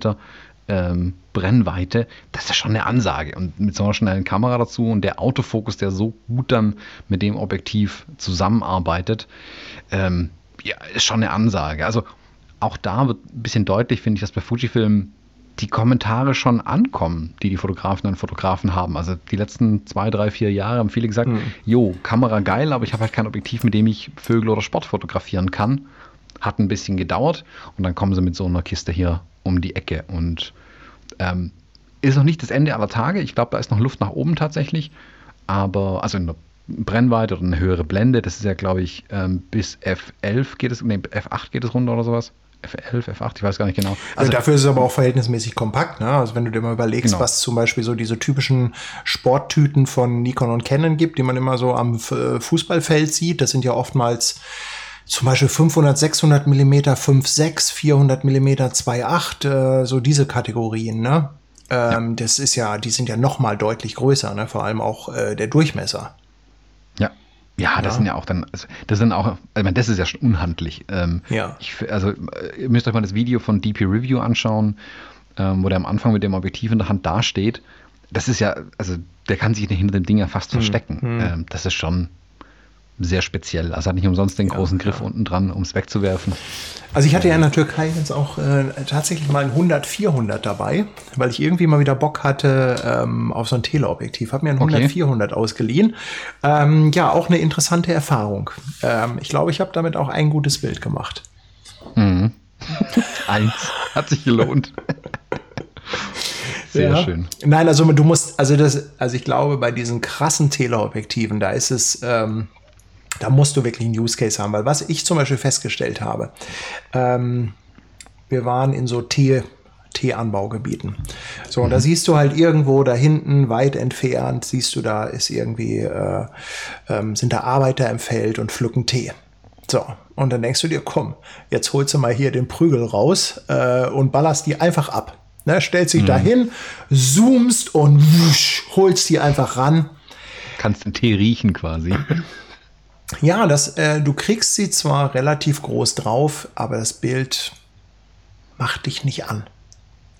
ähm, Brennweite. Das ist schon eine Ansage. Und mit so einer schnellen Kamera dazu und der Autofokus, der so gut dann mit dem Objektiv zusammenarbeitet, ähm, ja, ist schon eine Ansage. Also auch da wird ein bisschen deutlich, finde ich, dass bei Fujifilm die Kommentare schon ankommen, die die Fotografinnen und Fotografen haben. Also die letzten zwei, drei, vier Jahre haben viele gesagt, mhm. jo, Kamera geil, aber ich habe halt kein Objektiv, mit dem ich Vögel oder Sport fotografieren kann. Hat ein bisschen gedauert und dann kommen sie mit so einer Kiste hier um die Ecke und ähm, ist noch nicht das Ende aller Tage. Ich glaube, da ist noch Luft nach oben tatsächlich, aber also in der Brennweite oder eine höhere Blende, das ist ja, glaube ich, ähm, bis F11 geht es, nee, F8 geht es runter oder sowas. F11, F8, ich weiß gar nicht genau. Also ja, dafür ist es aber auch verhältnismäßig kompakt. Ne? Also wenn du dir mal überlegst, genau. was zum Beispiel so diese typischen Sporttüten von Nikon und Canon gibt, die man immer so am Fußballfeld sieht, das sind ja oftmals zum Beispiel 500, 600 Millimeter, 5,6, 400 Millimeter, 2,8, äh, so diese Kategorien. Ne? Ähm, ja. Das ist ja, die sind ja noch mal deutlich größer, ne? vor allem auch äh, der Durchmesser. Ja, das ja. sind ja auch dann, also das sind auch, also das ist ja schon unhandlich. Ähm, ja. Ich, also ihr müsst euch mal das Video von DP Review anschauen, ähm, wo der am Anfang mit dem Objektiv in der Hand dasteht. Das ist ja, also der kann sich hinter dem Ding ja fast hm. verstecken. Hm. Ähm, das ist schon, sehr speziell. Also hat nicht umsonst den ja, großen Griff ja. unten dran, um es wegzuwerfen. Also ich hatte ja in der Türkei jetzt auch äh, tatsächlich mal ein 100-400 dabei, weil ich irgendwie mal wieder Bock hatte ähm, auf so ein Teleobjektiv. Habe mir ein 100-400 okay. ausgeliehen. Ähm, ja, auch eine interessante Erfahrung. Ähm, ich glaube, ich habe damit auch ein gutes Bild gemacht. Mhm. Eins. Hat sich gelohnt. Sehr ja. schön. Nein, also du musst, also das, also ich glaube, bei diesen krassen Teleobjektiven, da ist es, ähm, da musst du wirklich einen Use Case haben, weil was ich zum Beispiel festgestellt habe, ähm, wir waren in so Tee, Teeanbaugebieten. So, und da mhm. siehst du halt irgendwo da hinten, weit entfernt, siehst du, da ist irgendwie, äh, ähm, sind da Arbeiter im Feld und pflücken Tee. So, und dann denkst du dir, komm, jetzt holst du mal hier den Prügel raus äh, und ballerst die einfach ab. Ne, stellst dich mhm. dahin, zoomst und wusch, holst die einfach ran. Kannst den Tee riechen quasi. Ja, das, äh, du kriegst sie zwar relativ groß drauf, aber das Bild macht dich nicht an.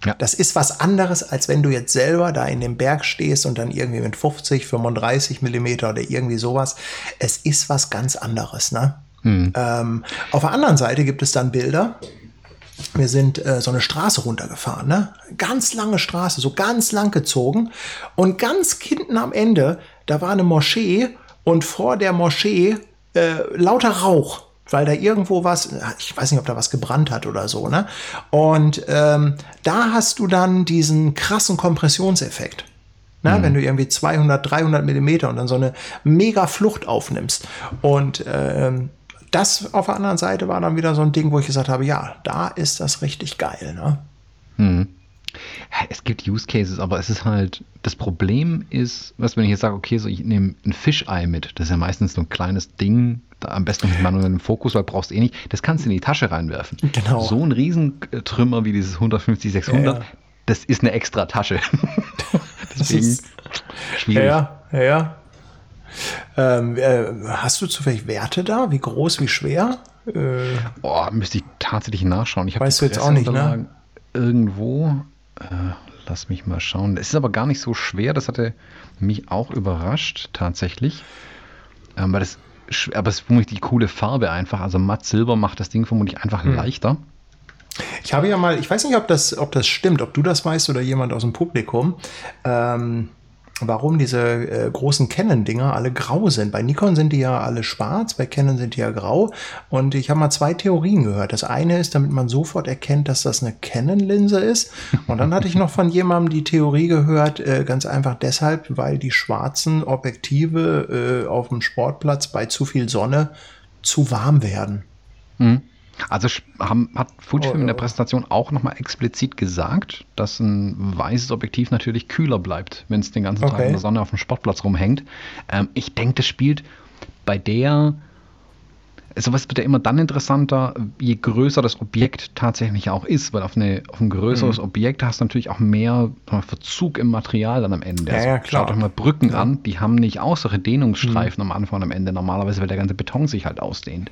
Ja. Das ist was anderes, als wenn du jetzt selber da in dem Berg stehst und dann irgendwie mit 50, 35 Millimeter oder irgendwie sowas. Es ist was ganz anderes, ne? Mhm. Ähm, auf der anderen Seite gibt es dann Bilder. Wir sind äh, so eine Straße runtergefahren, ne? Ganz lange Straße, so ganz lang gezogen. Und ganz hinten am Ende, da war eine Moschee und vor der Moschee äh, lauter Rauch weil da irgendwo was, ich weiß nicht, ob da was gebrannt hat oder so, ne? Und ähm, da hast du dann diesen krassen Kompressionseffekt. Ne? Mhm. Wenn du irgendwie 200, 300 Millimeter und dann so eine mega Flucht aufnimmst. Und ähm, das auf der anderen Seite war dann wieder so ein Ding, wo ich gesagt habe, ja, da ist das richtig geil. Ne? Mhm. Es gibt Use Cases, aber es ist halt, das Problem ist, was wenn ich jetzt sage, okay, so ich nehme ein Fischei mit, das ist ja meistens so ein kleines Ding, am besten mit manuellem Fokus, weil brauchst du eh nicht, das kannst du in die Tasche reinwerfen. Genau. So ein Riesentrümmer wie dieses 150, 600, ja, ja. das ist eine extra Tasche. Deswegen schwierig. Ja, ja, ja. Ähm, äh, hast du zufällig Werte da? Wie groß, wie schwer? Äh, oh, müsste ich tatsächlich nachschauen. Ich weißt du jetzt auch nicht, ne? Irgendwo. Äh, lass mich mal schauen. Es ist aber gar nicht so schwer. Das hatte mich auch überrascht, tatsächlich. Ähm, weil das, aber es ist vermutlich die coole Farbe einfach. Also matt Silber macht das Ding vermutlich einfach hm. leichter. Ich habe ja mal, ich weiß nicht, ob das, ob das stimmt, ob du das weißt oder jemand aus dem Publikum. Ähm, warum diese äh, großen Canon-Dinger alle grau sind. Bei Nikon sind die ja alle schwarz, bei Canon sind die ja grau. Und ich habe mal zwei Theorien gehört. Das eine ist, damit man sofort erkennt, dass das eine Canon-Linse ist. Und dann hatte ich noch von jemandem die Theorie gehört, äh, ganz einfach deshalb, weil die schwarzen Objektive äh, auf dem Sportplatz bei zu viel Sonne zu warm werden. Mhm. Also haben, hat Fujifilm oh, in der Präsentation auch nochmal explizit gesagt, dass ein weißes Objektiv natürlich kühler bleibt, wenn es den ganzen okay. Tag in der Sonne auf dem Sportplatz rumhängt. Ähm, ich denke, das spielt bei der, sowas wird ja immer dann interessanter, je größer das Objekt tatsächlich auch ist, weil auf, eine, auf ein größeres mhm. Objekt hast du natürlich auch mehr Verzug im Material dann am Ende. Ja, also, ja, klar. Schaut euch mal Brücken ja. an, die haben nicht auch solche Dehnungsstreifen mhm. am Anfang und am Ende normalerweise, weil der ganze Beton sich halt ausdehnt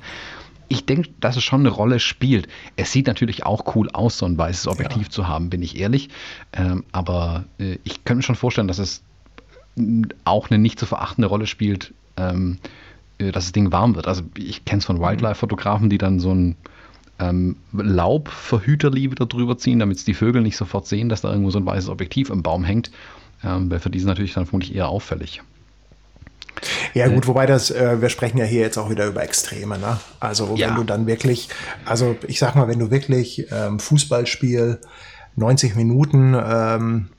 ich denke, dass es schon eine Rolle spielt. Es sieht natürlich auch cool aus, so ein weißes Objektiv ja. zu haben, bin ich ehrlich. Ähm, aber äh, ich könnte mir schon vorstellen, dass es auch eine nicht zu verachtende Rolle spielt, ähm, äh, dass das Ding warm wird. Also ich kenne es von Wildlife-Fotografen, die dann so ein ähm, Laubverhüterli wieder drüber ziehen, damit es die Vögel nicht sofort sehen, dass da irgendwo so ein weißes Objektiv im Baum hängt. Ähm, weil für die ist natürlich dann vermutlich eher auffällig. Ja, gut, wobei das, äh, wir sprechen ja hier jetzt auch wieder über Extreme, ne? Also, ja. wenn du dann wirklich, also ich sag mal, wenn du wirklich ähm, Fußballspiel 90 Minuten, ähm,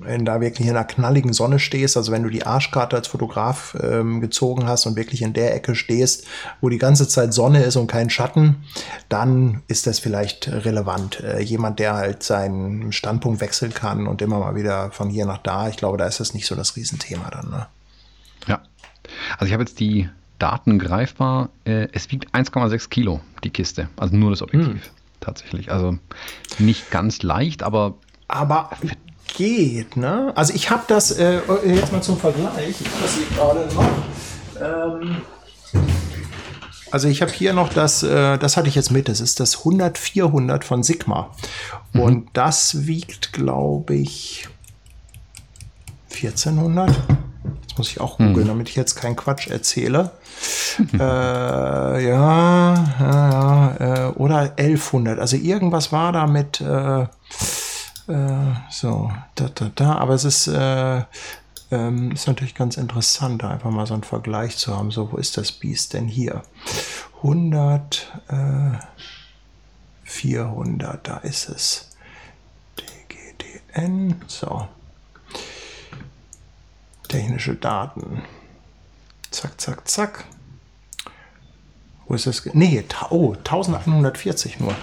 wenn da wirklich in einer knalligen Sonne stehst, also wenn du die Arschkarte als Fotograf ähm, gezogen hast und wirklich in der Ecke stehst, wo die ganze Zeit Sonne ist und kein Schatten, dann ist das vielleicht relevant. Äh, jemand, der halt seinen Standpunkt wechseln kann und immer mal wieder von hier nach da, ich glaube, da ist das nicht so das Riesenthema dann. Ne? Also ich habe jetzt die Daten greifbar. Äh, es wiegt 1,6 Kilo, die Kiste. Also nur das Objektiv. Hm. Tatsächlich. Also nicht ganz leicht, aber. Aber geht, ne? Also ich habe das, äh, jetzt mal zum Vergleich, ich das hier gerade noch. Ähm, also ich habe hier noch das, äh, das hatte ich jetzt mit, das ist das 100-400 von Sigma. Mhm. Und das wiegt, glaube ich, 1400. Muss ich auch googeln, hm. damit ich jetzt keinen Quatsch erzähle. äh, ja, ja, ja äh, oder 1100. Also irgendwas war da mit äh, äh, so, da, da, da. Aber es ist, äh, ähm, ist natürlich ganz interessant, da einfach mal so einen Vergleich zu haben. So, wo ist das Biest denn hier? 100, 400, äh, da ist es. DGDN, so technische Daten. Zack, zack, zack. Wo ist das? Nee, oh, 1140 nur.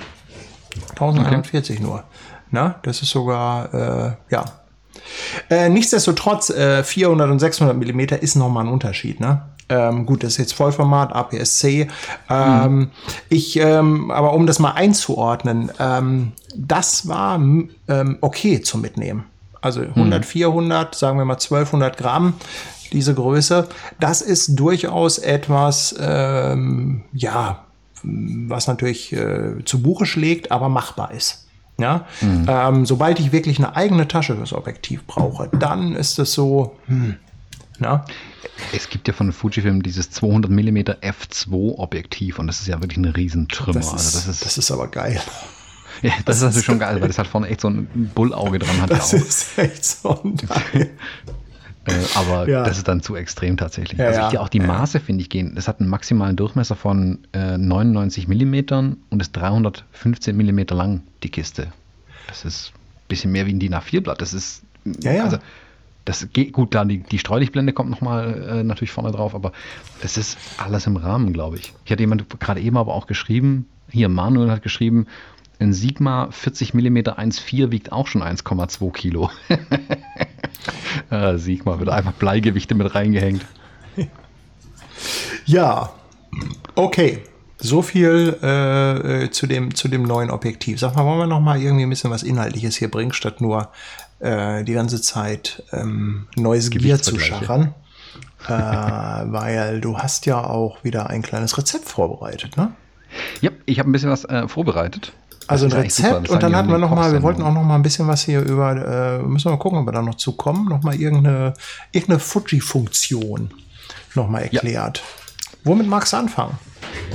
1140 okay. nur. Na, das ist sogar, äh, ja. Äh, nichtsdestotrotz, äh, 400 und 600 Millimeter ist nochmal ein Unterschied, ne? Ähm, gut, das ist jetzt Vollformat, APS-C. Ähm, mhm. Ich, ähm, aber um das mal einzuordnen, ähm, das war ähm, okay zum Mitnehmen. Also 100, mhm. 400, sagen wir mal 1200 Gramm, diese Größe. Das ist durchaus etwas, ähm, ja, was natürlich äh, zu Buche schlägt, aber machbar ist. Ja? Mhm. Ähm, sobald ich wirklich eine eigene Tasche fürs Objektiv brauche, dann ist es so, hm, Ne? Es gibt ja von Fujifilm dieses 200 mm f2 Objektiv und das ist ja wirklich ein Riesentrümmer. Das ist, also das ist, das ist aber geil. Ja, das, das ist natürlich schon geil, weil das halt vorne echt so ein Bullauge dran hat. Das ist echt so geil. Äh, aber ja. das ist dann zu extrem tatsächlich. Ja, also ich, auch die Maße, finde ich, gehen. Das hat einen maximalen Durchmesser von äh, 99 mm und ist 315 mm lang, die Kiste. Das ist ein bisschen mehr wie ein DIN A4-Blatt. Das ist. Ja, ja. Also, das geht gut, klar, die, die Streulichtblende kommt nochmal äh, natürlich vorne drauf, aber es ist alles im Rahmen, glaube ich. Ich hatte jemand gerade eben aber auch geschrieben, hier Manuel hat geschrieben, ein Sigma 40 mm 1.4 wiegt auch schon 1,2 Kilo. äh, Sigma wird einfach Bleigewichte mit reingehängt. Ja, okay. So viel äh, zu, dem, zu dem neuen Objektiv. Sag mal, wollen wir noch mal irgendwie ein bisschen was Inhaltliches hier bringen, statt nur äh, die ganze Zeit ähm, neues Gewier zu scharren? äh, weil du hast ja auch wieder ein kleines Rezept vorbereitet, ne? Ja, ich habe ein bisschen was äh, vorbereitet. Also ein Rezept und dann hatten wir noch mal, wir wollten auch noch mal ein bisschen was hier über, äh, müssen wir mal gucken, ob wir da noch zu kommen, noch mal irgendeine, irgendeine Fuji-Funktion noch mal erklärt. Ja. Womit magst du anfangen?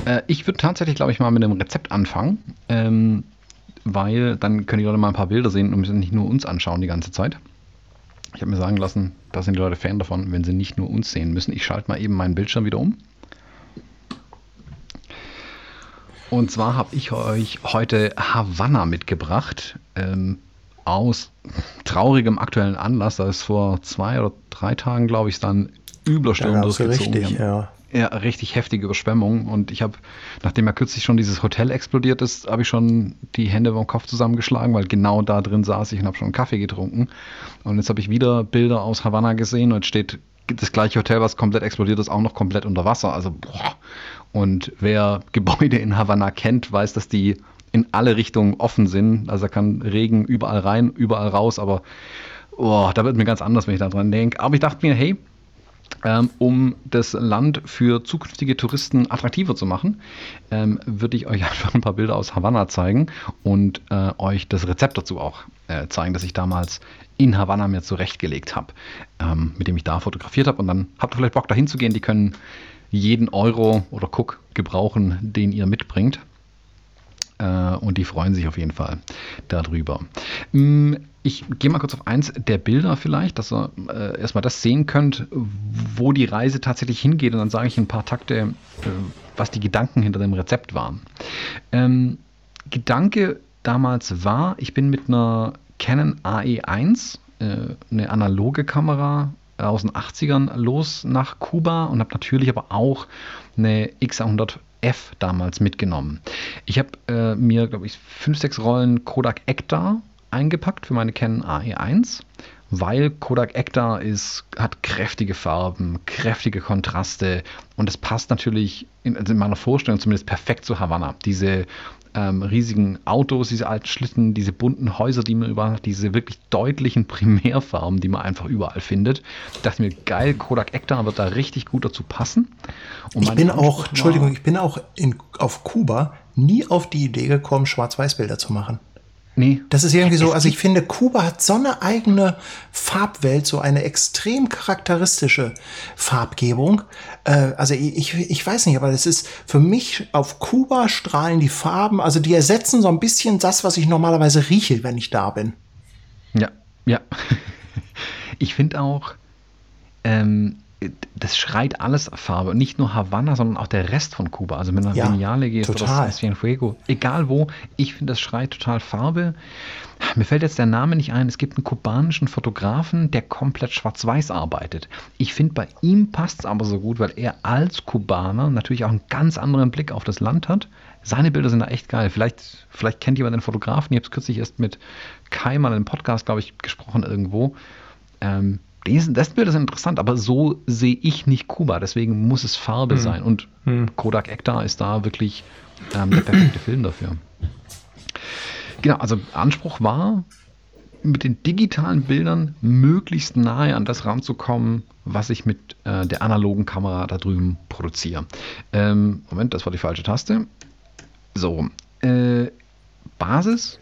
Äh, ich würde tatsächlich, glaube ich, mal mit einem Rezept anfangen, ähm, weil dann können die Leute mal ein paar Bilder sehen und müssen nicht nur uns anschauen die ganze Zeit. Ich habe mir sagen lassen, da sind die Leute Fan davon, wenn sie nicht nur uns sehen müssen. Ich schalte mal eben meinen Bildschirm wieder um. Und zwar habe ich euch heute Havanna mitgebracht. Ähm, aus traurigem aktuellen Anlass. Da ist vor zwei oder drei Tagen, glaube ich, dann Überstürm durchgezogen. Richtig, ja. ja, richtig heftige Überschwemmung. Und ich habe, nachdem ja kürzlich schon dieses Hotel explodiert ist, habe ich schon die Hände beim Kopf zusammengeschlagen, weil genau da drin saß ich und habe schon einen Kaffee getrunken. Und jetzt habe ich wieder Bilder aus Havanna gesehen und steht das gleiche Hotel, was komplett explodiert ist, auch noch komplett unter Wasser. Also, boah. Und wer Gebäude in Havanna kennt, weiß, dass die in alle Richtungen offen sind. Also da kann Regen überall rein, überall raus, aber oh, da wird mir ganz anders, wenn ich daran denke. Aber ich dachte mir, hey, ähm, um das Land für zukünftige Touristen attraktiver zu machen, ähm, würde ich euch einfach ein paar Bilder aus Havanna zeigen und äh, euch das Rezept dazu auch äh, zeigen, das ich damals in Havanna mir zurechtgelegt habe, ähm, mit dem ich da fotografiert habe. Und dann habt ihr vielleicht Bock, da hinzugehen. Die können jeden Euro oder Cook gebrauchen, den ihr mitbringt. Äh, und die freuen sich auf jeden Fall darüber. Mm, ich gehe mal kurz auf eins der Bilder vielleicht, dass ihr äh, erstmal das sehen könnt, wo die Reise tatsächlich hingeht. Und dann sage ich ein paar Takte, äh, was die Gedanken hinter dem Rezept waren. Ähm, Gedanke damals war, ich bin mit einer Canon AE1, äh, eine analoge Kamera aus den 80ern los nach Kuba und habe natürlich aber auch eine X100F damals mitgenommen. Ich habe äh, mir, glaube ich, fünf, sechs Rollen Kodak Ektar eingepackt für meine Canon AE1, weil Kodak Ektar ist, hat kräftige Farben, kräftige Kontraste und es passt natürlich in, also in meiner Vorstellung zumindest perfekt zu Havanna. Diese ähm, riesigen Autos, diese alten Schlitten, diese bunten Häuser, die man überall hat, diese wirklich deutlichen Primärfarben, die man einfach überall findet. Ich dachte mir, geil, Kodak Ektar wird da richtig gut dazu passen. ich bin auch, Entschuldigung, ich bin auch in, auf Kuba nie auf die Idee gekommen, Schwarz-Weiß-Bilder zu machen. Nee. Das ist irgendwie so, also ich finde, Kuba hat so eine eigene Farbwelt, so eine extrem charakteristische Farbgebung. Äh, also ich, ich weiß nicht, aber das ist für mich auf Kuba strahlen die Farben, also die ersetzen so ein bisschen das, was ich normalerweise rieche, wenn ich da bin. Ja, ja. Ich finde auch, ähm, das schreit alles Farbe. Und nicht nur Havanna, sondern auch der Rest von Kuba. Also wenn man ja, Vignale geht total. oder Cienfuego, egal wo, ich finde, das schreit total Farbe. Mir fällt jetzt der Name nicht ein. Es gibt einen kubanischen Fotografen, der komplett schwarz-weiß arbeitet. Ich finde, bei ihm passt es aber so gut, weil er als Kubaner natürlich auch einen ganz anderen Blick auf das Land hat. Seine Bilder sind da echt geil. Vielleicht, vielleicht kennt jemand den Fotografen. Ich habe es kürzlich erst mit Kai mal im Podcast, glaube ich, gesprochen irgendwo. Ähm, das Bild ist interessant, aber so sehe ich nicht Kuba. Deswegen muss es Farbe hm. sein. Und hm. Kodak Ektar ist da wirklich ähm, der perfekte Film dafür. Genau, also Anspruch war, mit den digitalen Bildern möglichst nahe an das ranzukommen, was ich mit äh, der analogen Kamera da drüben produziere. Ähm, Moment, das war die falsche Taste. So, äh, Basis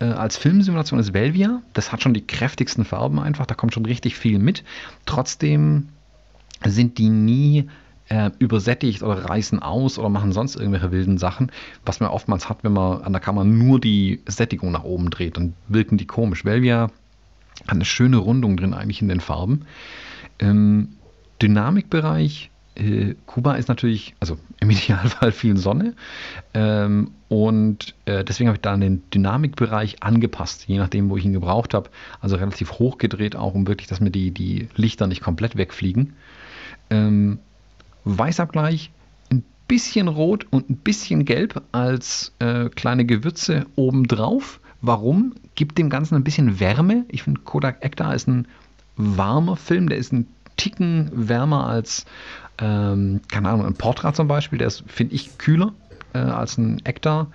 äh, als Filmsimulation ist Velvia. Das hat schon die kräftigsten Farben einfach, da kommt schon richtig viel mit. Trotzdem sind die nie äh, übersättigt oder reißen aus oder machen sonst irgendwelche wilden Sachen, was man oftmals hat, wenn man an der Kamera nur die Sättigung nach oben dreht, dann wirken die komisch. Velvia hat eine schöne Rundung drin eigentlich in den Farben. Im Dynamikbereich äh, Kuba ist natürlich, also im Idealfall viel Sonne ähm, und äh, deswegen habe ich da den Dynamikbereich angepasst, je nachdem, wo ich ihn gebraucht habe. Also relativ hoch gedreht, auch um wirklich, dass mir die, die Lichter nicht komplett wegfliegen. Ähm, Weißabgleich, ein bisschen rot und ein bisschen gelb als äh, kleine Gewürze obendrauf. Warum? Gibt dem Ganzen ein bisschen Wärme. Ich finde, Kodak Ektar ist ein warmer Film, der ist ein Ticken wärmer als, ähm, keine Ahnung, ein Portrait zum Beispiel. Der ist, finde ich, kühler äh, als ein Ektar.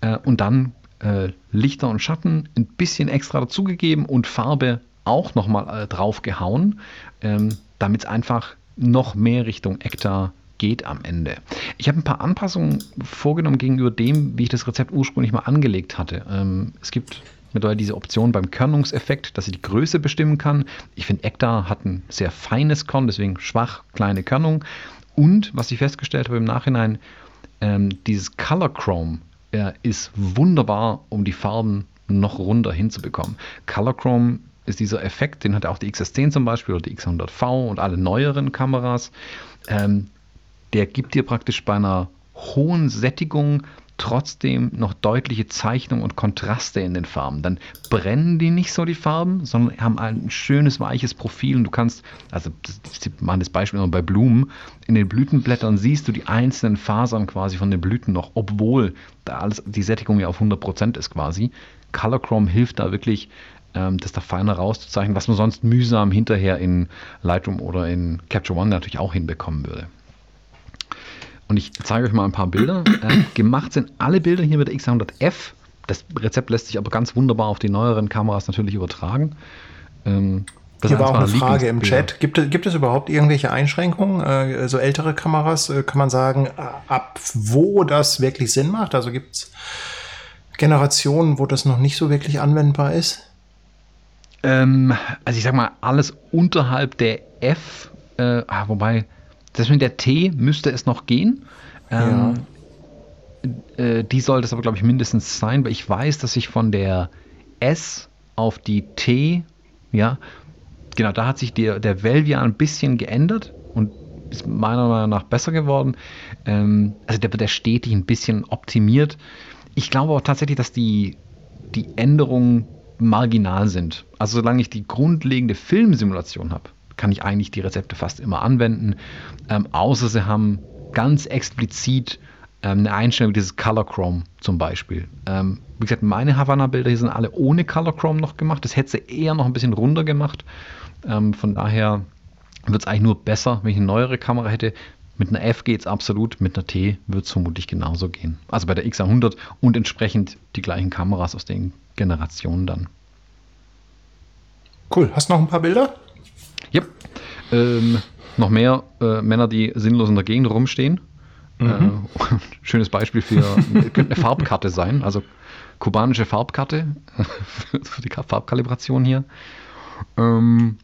Äh, und dann äh, Lichter und Schatten ein bisschen extra dazugegeben und Farbe auch nochmal äh, drauf gehauen, ähm, damit es einfach noch mehr Richtung Ektar geht am Ende. Ich habe ein paar Anpassungen vorgenommen gegenüber dem, wie ich das Rezept ursprünglich mal angelegt hatte. Ähm, es gibt mittlerweile diese Option beim Körnungseffekt, dass ich die Größe bestimmen kann. Ich finde, Ektar hat ein sehr feines Korn, deswegen schwach, kleine Körnung. Und was ich festgestellt habe im Nachhinein, ähm, dieses Color Chrome äh, ist wunderbar, um die Farben noch runter hinzubekommen. Color Chrome ist dieser Effekt, den hat auch die XS10 zum Beispiel oder die X100V und alle neueren Kameras. Ähm, der gibt dir praktisch bei einer hohen Sättigung trotzdem noch deutliche Zeichnung und Kontraste in den Farben. Dann brennen die nicht so die Farben, sondern haben ein schönes weiches Profil und du kannst, also ich mache das Beispiel immer bei Blumen, in den Blütenblättern siehst du die einzelnen Fasern quasi von den Blüten noch, obwohl da alles die Sättigung ja auf 100% ist quasi. Color Chrome hilft da wirklich ähm, das da feiner rauszuzeichnen, was man sonst mühsam hinterher in Lightroom oder in Capture One natürlich auch hinbekommen würde. Und ich zeige euch mal ein paar Bilder. Äh, gemacht sind alle Bilder hier mit der X100F. Das Rezept lässt sich aber ganz wunderbar auf die neueren Kameras natürlich übertragen. Ähm, hier war auch eine Frage im Chat. Gibt, gibt es überhaupt irgendwelche Einschränkungen? Äh, so ältere Kameras, äh, kann man sagen, ab wo das wirklich Sinn macht? Also gibt es Generationen, wo das noch nicht so wirklich anwendbar ist? Ähm, also ich sag mal, alles unterhalb der F, äh, ah, wobei, das mit der T müsste es noch gehen. Ähm, ja. äh, die sollte es aber, glaube ich, mindestens sein, weil ich weiß, dass ich von der S auf die T, ja, genau, da hat sich der, der Velvia ein bisschen geändert und ist meiner Meinung nach besser geworden. Ähm, also der wird ja stetig ein bisschen optimiert. Ich glaube auch tatsächlich, dass die, die Änderungen marginal sind. Also solange ich die grundlegende Filmsimulation habe, kann ich eigentlich die Rezepte fast immer anwenden, ähm, außer sie haben ganz explizit ähm, eine Einstellung dieses Color Chrome zum Beispiel. Ähm, wie gesagt, meine Havana-Bilder hier sind alle ohne Color Chrome noch gemacht. Das hätte sie eher noch ein bisschen runter gemacht. Ähm, von daher wird es eigentlich nur besser, wenn ich eine neuere Kamera hätte. Mit einer F geht es absolut, mit einer T wird es vermutlich genauso gehen. Also bei der X100 und entsprechend die gleichen Kameras aus den Generationen dann. Cool. Hast du noch ein paar Bilder? Ja. Ähm, noch mehr äh, Männer, die sinnlos in der Gegend rumstehen. Mhm. Äh, schönes Beispiel für, könnte eine Farbkarte sein, also kubanische Farbkarte für die Farbkalibration hier. Ähm,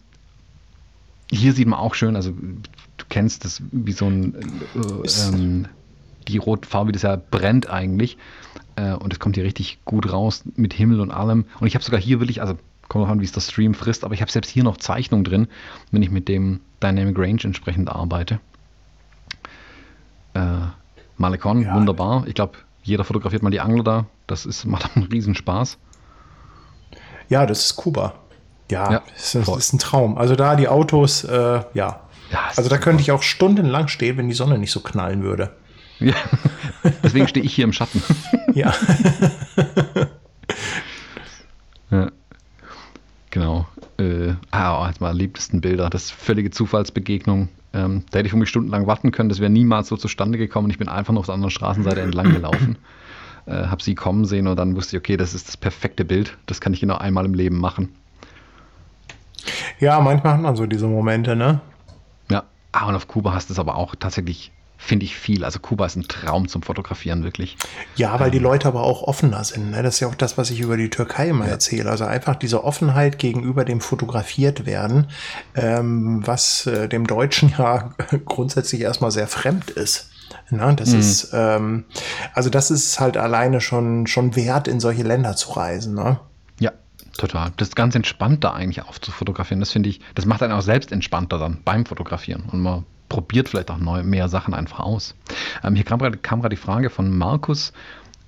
hier sieht man auch schön, also du kennst das wie so ein, äh, ähm, die Rotfarbe, das ja brennt eigentlich. Äh, und es kommt hier richtig gut raus mit Himmel und allem. Und ich habe sogar hier wirklich, also kommt noch an, wie es der Stream frisst, aber ich habe selbst hier noch Zeichnung drin, wenn ich mit dem Dynamic Range entsprechend arbeite. Äh, Malekon, ja. wunderbar. Ich glaube, jeder fotografiert mal die Angler da. Das ist, macht einen Riesenspaß. Ja, das ist Kuba. Ja, ja das, das ist ein Traum. Also da die Autos, äh, ja. ja also da könnte ich auch stundenlang stehen, wenn die Sonne nicht so knallen würde. Ja. Deswegen stehe ich hier im Schatten. ja. Genau. Äh, ah, jetzt mal liebsten Bilder. Das ist völlige Zufallsbegegnung. Ähm, da hätte ich mich stundenlang warten können. Das wäre niemals so zustande gekommen. Ich bin einfach noch auf der anderen Straßenseite entlang gelaufen. äh, habe sie kommen sehen und dann wusste ich, okay, das ist das perfekte Bild. Das kann ich genau einmal im Leben machen. Ja, manchmal hat man so diese Momente, ne? Ja. Ah, und auf Kuba hast du es aber auch tatsächlich finde ich viel. Also Kuba ist ein Traum zum Fotografieren, wirklich. Ja, weil ähm, die Leute aber auch offener sind. Ne? Das ist ja auch das, was ich über die Türkei immer ja. erzähle. Also einfach diese Offenheit gegenüber dem fotografiert werden, ähm, was äh, dem Deutschen ja grundsätzlich erstmal sehr fremd ist. Na, das mhm. ist, ähm, also das ist halt alleine schon, schon wert, in solche Länder zu reisen. Ne? Ja, total. Das ist ganz entspannt da eigentlich auch zu fotografieren. Das finde ich, das macht einen auch selbst entspannter dann beim Fotografieren. Und man probiert vielleicht auch neu, mehr Sachen einfach aus. Ähm, hier kam gerade die Frage von Markus,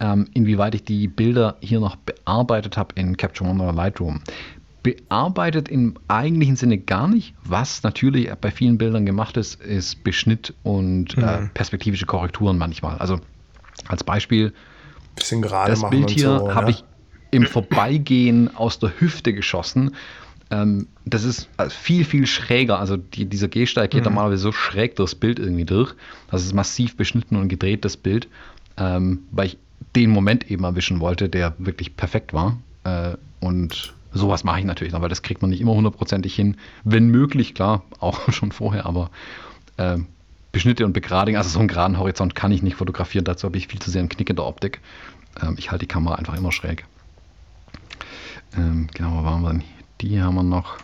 ähm, inwieweit ich die Bilder hier noch bearbeitet habe in Capture One oder Lightroom. Bearbeitet im eigentlichen Sinne gar nicht. Was natürlich bei vielen Bildern gemacht ist, ist Beschnitt und äh, mhm. äh, perspektivische Korrekturen manchmal. Also als Beispiel, das Bild hier so, habe ne? ich im Vorbeigehen aus der Hüfte geschossen ähm, das ist äh, viel, viel schräger. Also die, dieser Gehsteig geht mhm. normalerweise so schräg durchs Bild irgendwie durch. Das ist massiv beschnitten und gedreht, das Bild, ähm, weil ich den Moment eben erwischen wollte, der wirklich perfekt war. Äh, und sowas mache ich natürlich noch, weil das kriegt man nicht immer hundertprozentig hin. Wenn möglich, klar, auch schon vorher, aber äh, Beschnitte und Begradigen, also so einen geraden Horizont kann ich nicht fotografieren. Dazu habe ich viel zu sehr einen Knick in der Optik. Ähm, ich halte die Kamera einfach immer schräg. Ähm, genau, wo waren wir denn die haben wir noch.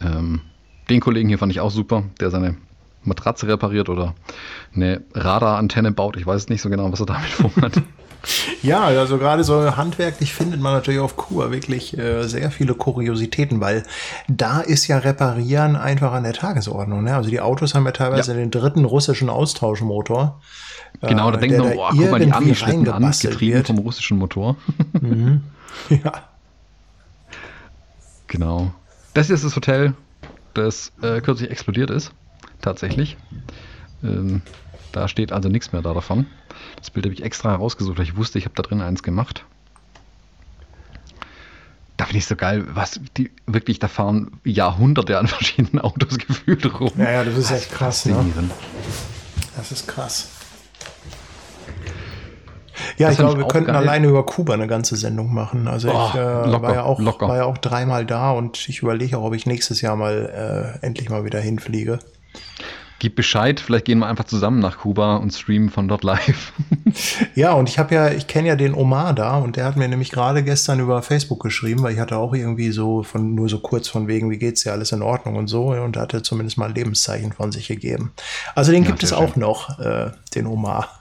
Ähm, den Kollegen hier fand ich auch super, der seine Matratze repariert oder eine Radarantenne baut. Ich weiß nicht so genau, was er damit vorhat. Ja, also gerade so handwerklich findet man natürlich auf Kuba wirklich äh, sehr viele Kuriositäten, weil da ist ja Reparieren einfach an der Tagesordnung. Ne? Also die Autos haben ja teilweise ja. den dritten russischen Austauschmotor. Genau, da äh, denkt man, oh, guck mal, die angeschnitten an, getrieben wird. vom russischen Motor. Mhm. Ja. Genau. Das hier ist das Hotel, das äh, kürzlich explodiert ist. Tatsächlich. Ähm, da steht also nichts mehr da davon. Das Bild habe ich extra herausgesucht, weil ich wusste, ich habe da drin eins gemacht. Da finde ich so geil, was die wirklich, da fahren Jahrhunderte an verschiedenen Autos gefühlt rum. Ja, ja, das ist echt krass. Ne? Das ist krass. Ja, das ich glaube, wir könnten geil. alleine über Kuba eine ganze Sendung machen. Also oh, ich äh, locker, war, ja auch, war ja auch dreimal da und ich überlege auch, ob ich nächstes Jahr mal äh, endlich mal wieder hinfliege. Gib Bescheid, vielleicht gehen wir einfach zusammen nach Kuba und streamen von dort live. ja, und ich habe ja, ich kenne ja den Omar da und der hat mir nämlich gerade gestern über Facebook geschrieben, weil ich hatte auch irgendwie so von nur so kurz von wegen, wie geht's dir, alles in Ordnung und so und da hat er zumindest mal ein Lebenszeichen von sich gegeben. Also den ja, gibt es auch schön. noch, äh, den Omar.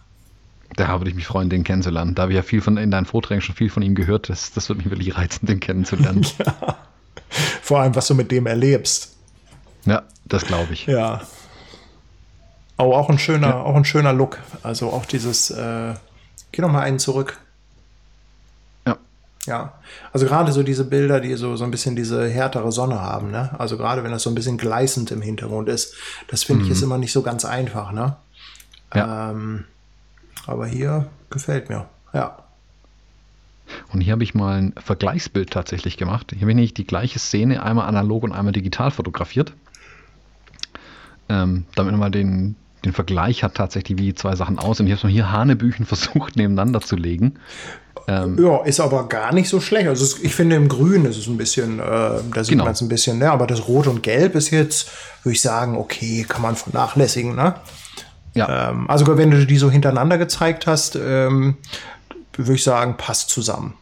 Da würde ich mich freuen, den kennenzulernen. Da habe ich ja viel von in deinen Vorträgen schon viel von ihm gehört. Das, das würde mich wirklich reizen, den kennenzulernen. ja. Vor allem, was du mit dem erlebst. Ja, das glaube ich. Ja. Aber auch ein schöner, ja. auch ein schöner Look. Also auch dieses, äh, geh noch mal einen zurück. Ja. Ja. Also gerade so diese Bilder, die so, so ein bisschen diese härtere Sonne haben, ne? Also gerade wenn das so ein bisschen gleißend im Hintergrund ist, das finde mhm. ich ist immer nicht so ganz einfach, ne? Ja. Ähm, aber hier gefällt mir, ja. Und hier habe ich mal ein Vergleichsbild tatsächlich gemacht. Hier habe ich nicht die gleiche Szene einmal analog und einmal digital fotografiert. Ähm, damit man mal den, den Vergleich hat tatsächlich, wie die zwei Sachen aussehen. Ich habe es hier Hanebüchen versucht nebeneinander zu legen. Ähm, ja, ist aber gar nicht so schlecht. Also ich finde im Grün ist es ein bisschen, äh, da sieht genau. man es ein bisschen, ne? aber das Rot und Gelb ist jetzt, würde ich sagen, okay, kann man vernachlässigen. Ne? Ja. Ähm, also wenn du die so hintereinander gezeigt hast, ähm, würde ich sagen, passt zusammen.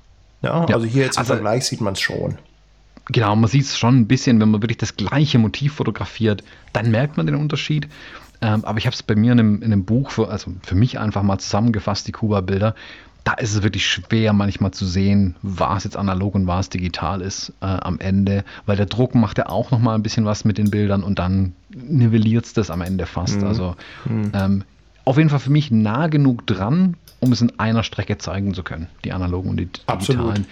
Ja, ja. Also hier jetzt im also, Vergleich sieht man es schon. Genau, man sieht es schon ein bisschen, wenn man wirklich das gleiche Motiv fotografiert, dann merkt man den Unterschied. Ähm, aber ich habe es bei mir in einem, in einem Buch, für, also für mich einfach mal zusammengefasst, die Kuba-Bilder da ist es wirklich schwer manchmal zu sehen, was jetzt analog und was digital ist äh, am Ende, weil der Druck macht ja auch noch mal ein bisschen was mit den Bildern und dann nivelliert es das am Ende fast. Mhm. Also mhm. Ähm, auf jeden Fall für mich nah genug dran, um es in einer Strecke zeigen zu können, die analogen und die digitalen.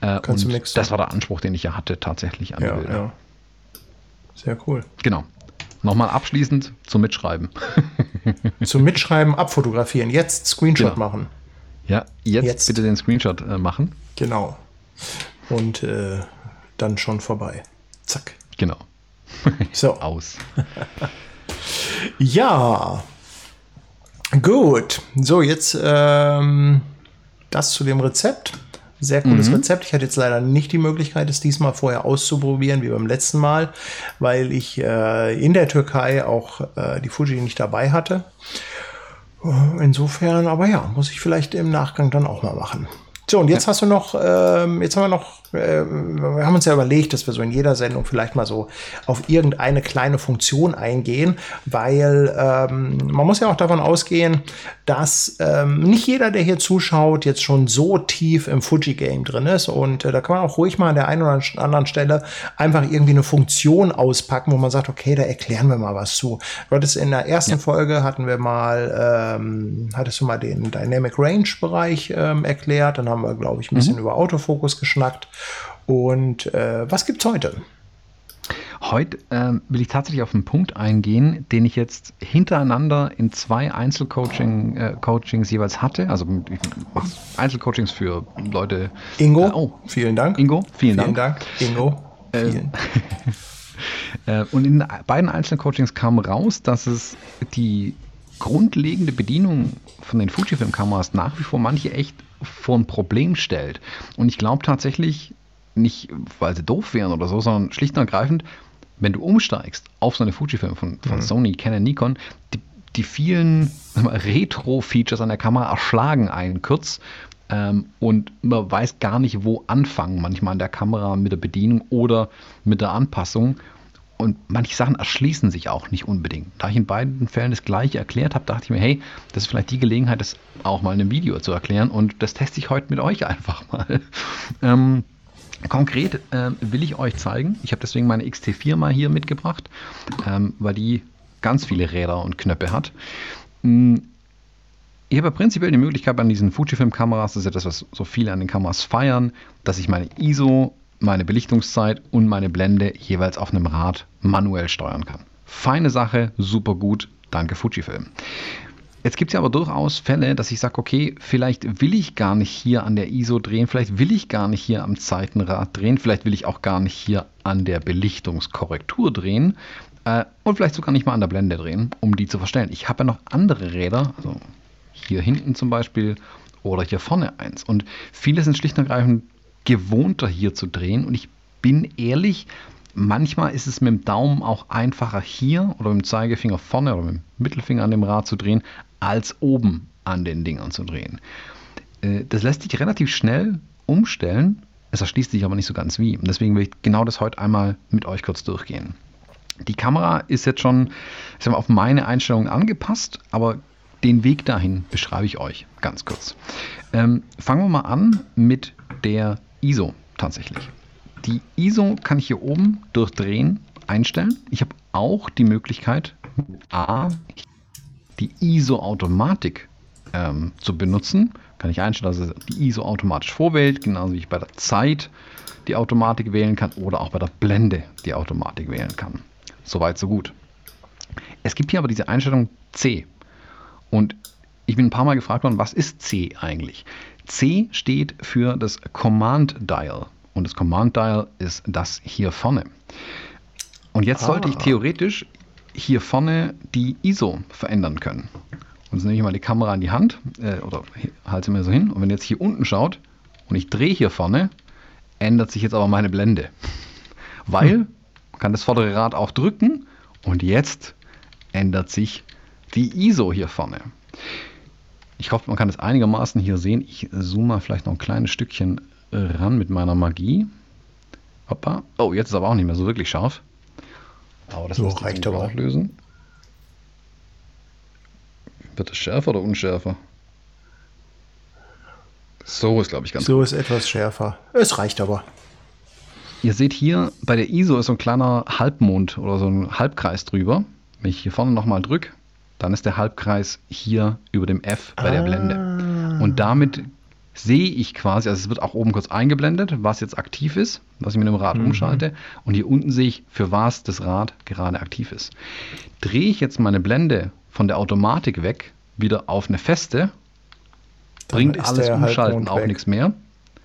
Äh, und das war der Anspruch, den ich ja hatte tatsächlich an ja, die Bilder. Ja. Sehr cool. Genau. Nochmal abschließend zum Mitschreiben. zum Mitschreiben, abfotografieren, jetzt Screenshot genau. machen. Ja, jetzt, jetzt. bitte den Screenshot äh, machen. Genau. Und äh, dann schon vorbei. Zack. Genau. So. Aus. ja. Gut. So, jetzt ähm, das zu dem Rezept. Sehr cooles mhm. Rezept. Ich hatte jetzt leider nicht die Möglichkeit, es diesmal vorher auszuprobieren, wie beim letzten Mal, weil ich äh, in der Türkei auch äh, die Fuji nicht dabei hatte. Insofern, aber ja, muss ich vielleicht im Nachgang dann auch mal machen. So, und jetzt ja. hast du noch, ähm, jetzt haben wir noch äh, wir haben uns ja überlegt, dass wir so in jeder Sendung vielleicht mal so auf irgendeine kleine Funktion eingehen, weil ähm, man muss ja auch davon ausgehen, dass ähm, nicht jeder, der hier zuschaut, jetzt schon so tief im Fuji-Game drin ist. Und äh, da kann man auch ruhig mal an der einen oder anderen Stelle einfach irgendwie eine Funktion auspacken, wo man sagt, okay, da erklären wir mal was zu. Du hattest in der ersten ja. Folge hatten wir mal, ähm, hattest du mal den Dynamic Range-Bereich ähm, erklärt, dann haben wir, glaube ich, ein bisschen mhm. über Autofokus geschnackt. Und äh, was gibt's heute? Heute ähm, will ich tatsächlich auf einen Punkt eingehen, den ich jetzt hintereinander in zwei Einzelcoaching äh, Coachings jeweils hatte. Also ich mache Einzelcoachings für Leute. Ingo, äh, oh, vielen Dank. Ingo, vielen, vielen Dank. Dank. Ingo, äh, vielen. Äh, und in beiden Einzelcoachings kam raus, dass es die grundlegende Bedienung von den Fujifilm-Kameras nach wie vor manche echt vor ein Problem stellt. Und ich glaube tatsächlich, nicht weil sie doof wären oder so, sondern schlicht und ergreifend, wenn du umsteigst auf so eine Fujifilm von, von mhm. Sony, Canon, Nikon, die, die vielen Retro-Features an der Kamera erschlagen einen kurz ähm, und man weiß gar nicht, wo anfangen, manchmal an der Kamera mit der Bedienung oder mit der Anpassung. Und manche Sachen erschließen sich auch nicht unbedingt. Da ich in beiden Fällen das gleiche erklärt habe, dachte ich mir, hey, das ist vielleicht die Gelegenheit, das auch mal in einem Video zu erklären. Und das teste ich heute mit euch einfach mal. Ähm, konkret äh, will ich euch zeigen, ich habe deswegen meine XT4 mal hier mitgebracht, ähm, weil die ganz viele Räder und Knöpfe hat. Hm, ich habe prinzipiell die Möglichkeit an diesen Fujifilm-Kameras, das ist etwas, was so viele an den Kameras feiern, dass ich meine ISO meine Belichtungszeit und meine Blende jeweils auf einem Rad manuell steuern kann. Feine Sache, super gut, danke Fujifilm. Jetzt gibt es ja aber durchaus Fälle, dass ich sage, okay, vielleicht will ich gar nicht hier an der ISO drehen, vielleicht will ich gar nicht hier am Zeitenrad drehen, vielleicht will ich auch gar nicht hier an der Belichtungskorrektur drehen äh, und vielleicht sogar nicht mal an der Blende drehen, um die zu verstellen. Ich habe ja noch andere Räder, also hier hinten zum Beispiel oder hier vorne eins. Und viele sind schlicht und ergreifend gewohnter hier zu drehen. Und ich bin ehrlich, manchmal ist es mit dem Daumen auch einfacher hier oder mit dem Zeigefinger vorne oder mit dem Mittelfinger an dem Rad zu drehen, als oben an den Dingern zu drehen. Äh, das lässt sich relativ schnell umstellen. Es erschließt sich aber nicht so ganz wie. Und deswegen will ich genau das heute einmal mit euch kurz durchgehen. Die Kamera ist jetzt schon mal, auf meine Einstellungen angepasst, aber den Weg dahin beschreibe ich euch ganz kurz. Ähm, fangen wir mal an mit der ISO tatsächlich. Die ISO kann ich hier oben durch Drehen einstellen. Ich habe auch die Möglichkeit, A, die ISO-Automatik ähm, zu benutzen. Kann ich einstellen, dass er die ISO automatisch vorwählt, genauso wie ich bei der Zeit die Automatik wählen kann oder auch bei der Blende die Automatik wählen kann. Soweit, so gut. Es gibt hier aber diese Einstellung C. Und ich bin ein paar Mal gefragt worden, was ist C eigentlich? C steht für das Command Dial. Und das Command Dial ist das hier vorne. Und jetzt ah. sollte ich theoretisch hier vorne die ISO verändern können. Und jetzt nehme ich mal die Kamera in die Hand äh, oder halte sie mir so hin. Und wenn ihr jetzt hier unten schaut und ich drehe hier vorne, ändert sich jetzt aber meine Blende. Weil hm. man kann das vordere Rad auch drücken und jetzt ändert sich die ISO hier vorne. Ich hoffe, man kann es einigermaßen hier sehen. Ich zoome mal vielleicht noch ein kleines Stückchen ran mit meiner Magie. Hoppa. Oh, jetzt ist aber auch nicht mehr so wirklich scharf. Aber das so reicht aber auch lösen. Wird es schärfer oder unschärfer? So ist, glaube ich, ganz So gut. ist etwas schärfer. Es reicht aber. Ihr seht hier, bei der ISO ist so ein kleiner Halbmond oder so ein Halbkreis drüber. Wenn ich hier vorne nochmal drücke, dann ist der Halbkreis hier über dem F bei ah. der Blende. Und damit sehe ich quasi, also es wird auch oben kurz eingeblendet, was jetzt aktiv ist, was ich mit dem Rad mhm. umschalte. Und hier unten sehe ich, für was das Rad gerade aktiv ist. Drehe ich jetzt meine Blende von der Automatik weg, wieder auf eine feste, bringt alles Umschalten auch nichts mehr,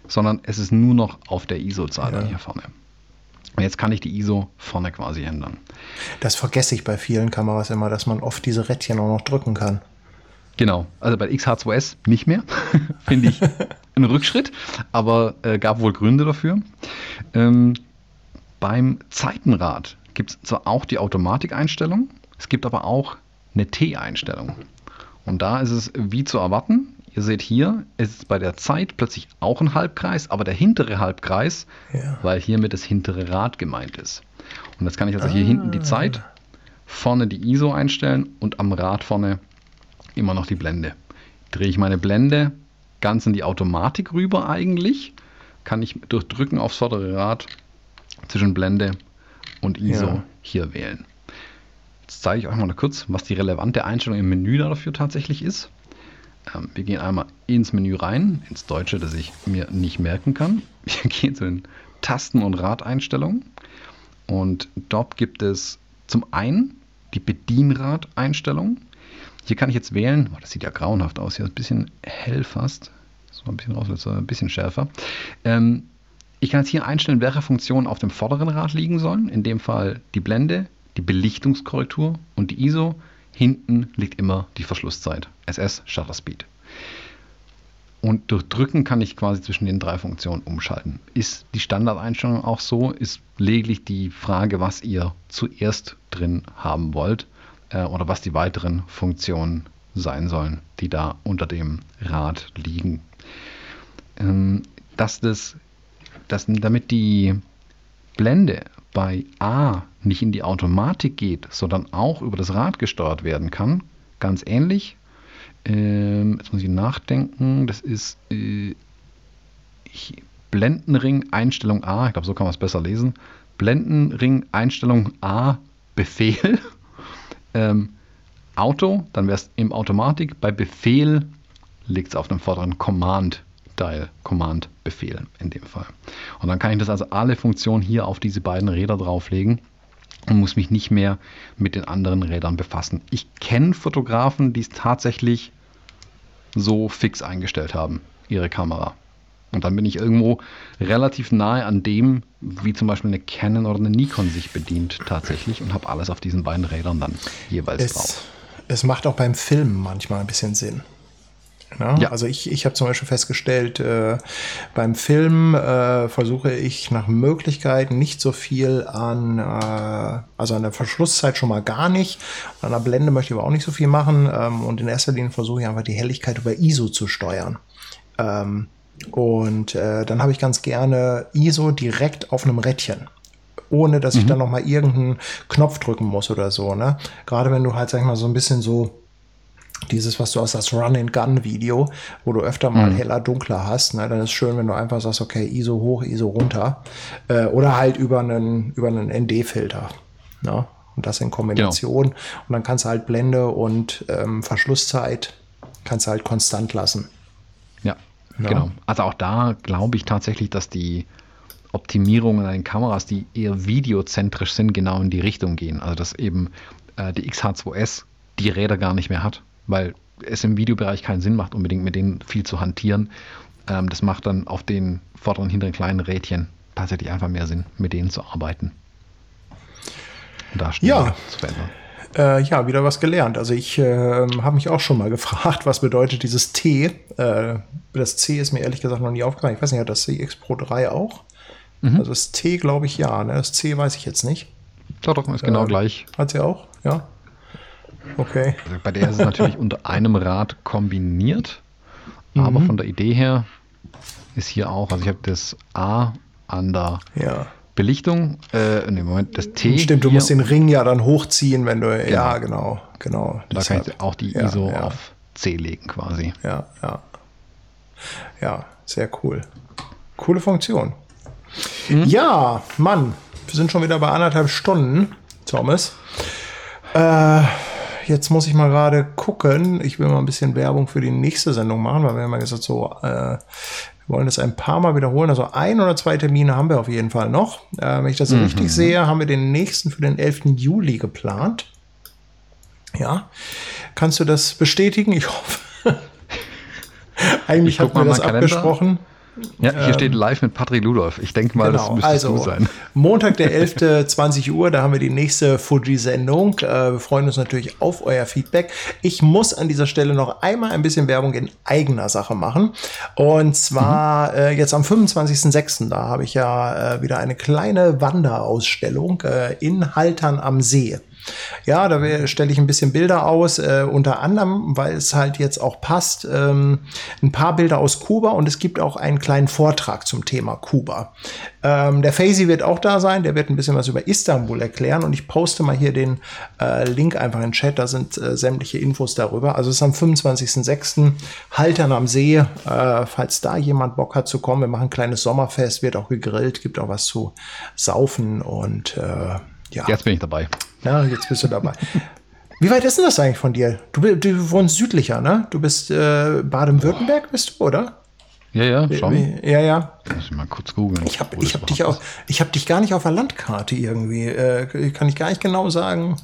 sondern es ist nur noch auf der ISO-Zahl ja. hier vorne. Und jetzt kann ich die ISO vorne quasi ändern. Das vergesse ich bei vielen Kameras immer, dass man oft diese Rädchen auch noch drücken kann. Genau, also bei XH2S nicht mehr, finde ich ein Rückschritt, aber äh, gab wohl Gründe dafür. Ähm, beim Zeitenrad gibt es zwar auch die Automatikeinstellung, es gibt aber auch eine T-Einstellung. Und da ist es wie zu erwarten. Ihr seht hier, es ist bei der Zeit plötzlich auch ein Halbkreis, aber der hintere Halbkreis, ja. weil hiermit das hintere Rad gemeint ist. Und jetzt kann ich also hier hinten die ah. Zeit, vorne die ISO einstellen und am Rad vorne immer noch die Blende. Drehe ich meine Blende ganz in die Automatik rüber eigentlich, kann ich durch Drücken aufs vordere Rad zwischen Blende und ISO ja. hier wählen. Jetzt zeige ich euch mal kurz, was die relevante Einstellung im Menü dafür tatsächlich ist. Ähm, wir gehen einmal ins Menü rein, ins Deutsche, das ich mir nicht merken kann. Wir gehen zu den Tasten- und Radeinstellungen. Und dort gibt es zum einen die Bedienrad-Einstellung. Hier kann ich jetzt wählen, oh, das sieht ja grauenhaft aus, hier ist ein bisschen hell fast. So ein bisschen raus, jetzt ein bisschen schärfer. Ähm, ich kann jetzt hier einstellen, welche Funktionen auf dem vorderen Rad liegen sollen. In dem Fall die Blende, die Belichtungskorrektur und die ISO. Hinten liegt immer die Verschlusszeit. SS Shutter Speed. Und durch Drücken kann ich quasi zwischen den drei Funktionen umschalten. Ist die Standardeinstellung auch so? Ist lediglich die Frage, was ihr zuerst drin haben wollt äh, oder was die weiteren Funktionen sein sollen, die da unter dem Rad liegen. Ähm, dass das, dass, damit die Blende bei A nicht in die Automatik geht, sondern auch über das Rad gesteuert werden kann, ganz ähnlich ähm, jetzt muss ich nachdenken. Das ist äh, Blendenring Einstellung A. Ich glaube, so kann man es besser lesen. Blendenring Einstellung A Befehl. ähm, Auto, dann wäre es im Automatik. Bei Befehl liegt es auf dem vorderen Command-Teil. Command-Befehl in dem Fall. Und dann kann ich das also alle Funktionen hier auf diese beiden Räder drauflegen und muss mich nicht mehr mit den anderen Rädern befassen. Ich kenne Fotografen, die es tatsächlich so fix eingestellt haben, ihre Kamera. Und dann bin ich irgendwo relativ nahe an dem, wie zum Beispiel eine Canon oder eine Nikon sich bedient tatsächlich und habe alles auf diesen beiden Rädern dann jeweils es, drauf. Es macht auch beim Filmen manchmal ein bisschen Sinn. Ne? Ja. Also ich, ich habe zum Beispiel festgestellt, äh, beim Film äh, versuche ich nach Möglichkeit nicht so viel an, äh, also an der Verschlusszeit schon mal gar nicht. an der Blende möchte ich aber auch nicht so viel machen. Ähm, und in erster Linie versuche ich einfach die Helligkeit über ISO zu steuern. Ähm, und äh, dann habe ich ganz gerne ISO direkt auf einem Rädchen ohne dass mhm. ich dann noch mal irgendeinen Knopf drücken muss oder so. Ne? Gerade wenn du halt, sag ich mal, so ein bisschen so dieses, was du aus das Run-and-Gun-Video, wo du öfter mal mhm. heller, dunkler hast, ne, dann ist schön, wenn du einfach sagst, okay, ISO hoch, ISO runter. Äh, oder halt über einen, über einen ND-Filter. Ne? Und das in Kombination. Genau. Und dann kannst du halt Blende und ähm, Verschlusszeit kannst du halt konstant lassen. Ja, ja, genau. Also auch da glaube ich tatsächlich, dass die Optimierungen an den Kameras, die eher videozentrisch sind, genau in die Richtung gehen. Also dass eben äh, die XH2S die Räder gar nicht mehr hat weil es im Videobereich keinen Sinn macht, unbedingt mit denen viel zu hantieren. Ähm, das macht dann auf den vorderen, hinteren kleinen Rädchen tatsächlich einfach mehr Sinn, mit denen zu arbeiten. Und da ja. zu verändern. Äh, ja, wieder was gelernt. Also ich äh, habe mich auch schon mal gefragt, was bedeutet dieses T. Äh, das C ist mir ehrlich gesagt noch nie aufgefallen. Ich weiß nicht, hat das CX Pro 3 auch? Mhm. Also das T glaube ich ja. Ne? Das C weiß ich jetzt nicht. Doch, doch, ist genau äh, gleich. Hat sie auch? Ja. Okay. Also bei der ist es natürlich unter einem Rad kombiniert, mhm. aber von der Idee her ist hier auch, also ich habe das A an der ja. Belichtung, äh, nee, Moment, das T. Stimmt, du musst den Ring ja dann hochziehen, wenn du, genau. ja, genau, genau. Da kann ich auch die ISO ja. auf C legen quasi. Ja, ja. Ja, sehr cool. Coole Funktion. Mhm. Ja, Mann, wir sind schon wieder bei anderthalb Stunden, Thomas. Äh, jetzt muss ich mal gerade gucken. Ich will mal ein bisschen Werbung für die nächste Sendung machen, weil wir haben ja gesagt, so, äh, wir wollen das ein paar Mal wiederholen. Also ein oder zwei Termine haben wir auf jeden Fall noch. Äh, wenn ich das mhm. richtig sehe, haben wir den nächsten für den 11. Juli geplant. Ja. Kannst du das bestätigen? Ich hoffe. Eigentlich hatten wir das abgesprochen. Ja, hier ähm, steht live mit Patrick Ludolf. Ich denke mal, genau, das müsste also, du sein. Montag, der 11. 20 Uhr, da haben wir die nächste Fuji-Sendung. Äh, wir freuen uns natürlich auf euer Feedback. Ich muss an dieser Stelle noch einmal ein bisschen Werbung in eigener Sache machen. Und zwar mhm. äh, jetzt am 25.06. Da habe ich ja äh, wieder eine kleine Wanderausstellung äh, in Haltern am See. Ja, da stelle ich ein bisschen Bilder aus, äh, unter anderem, weil es halt jetzt auch passt, ähm, ein paar Bilder aus Kuba und es gibt auch einen kleinen Vortrag zum Thema Kuba. Ähm, der Faisy wird auch da sein, der wird ein bisschen was über Istanbul erklären und ich poste mal hier den äh, Link einfach in den Chat, da sind äh, sämtliche Infos darüber. Also es ist am 25.06. Haltern am See, äh, falls da jemand Bock hat zu kommen. Wir machen ein kleines Sommerfest, wird auch gegrillt, gibt auch was zu saufen und äh, ja. Jetzt bin ich dabei. Ja, jetzt bist du dabei. Wie weit ist denn das eigentlich von dir? Du, du wohnst südlicher, ne? Du bist äh, Baden-Württemberg, bist du, oder? Ja, ja, schon. Ja, ja. Muss ich mal kurz googeln. Ich habe hab dich, auch, hab dich gar nicht auf der Landkarte irgendwie. Äh, kann ich gar nicht genau sagen,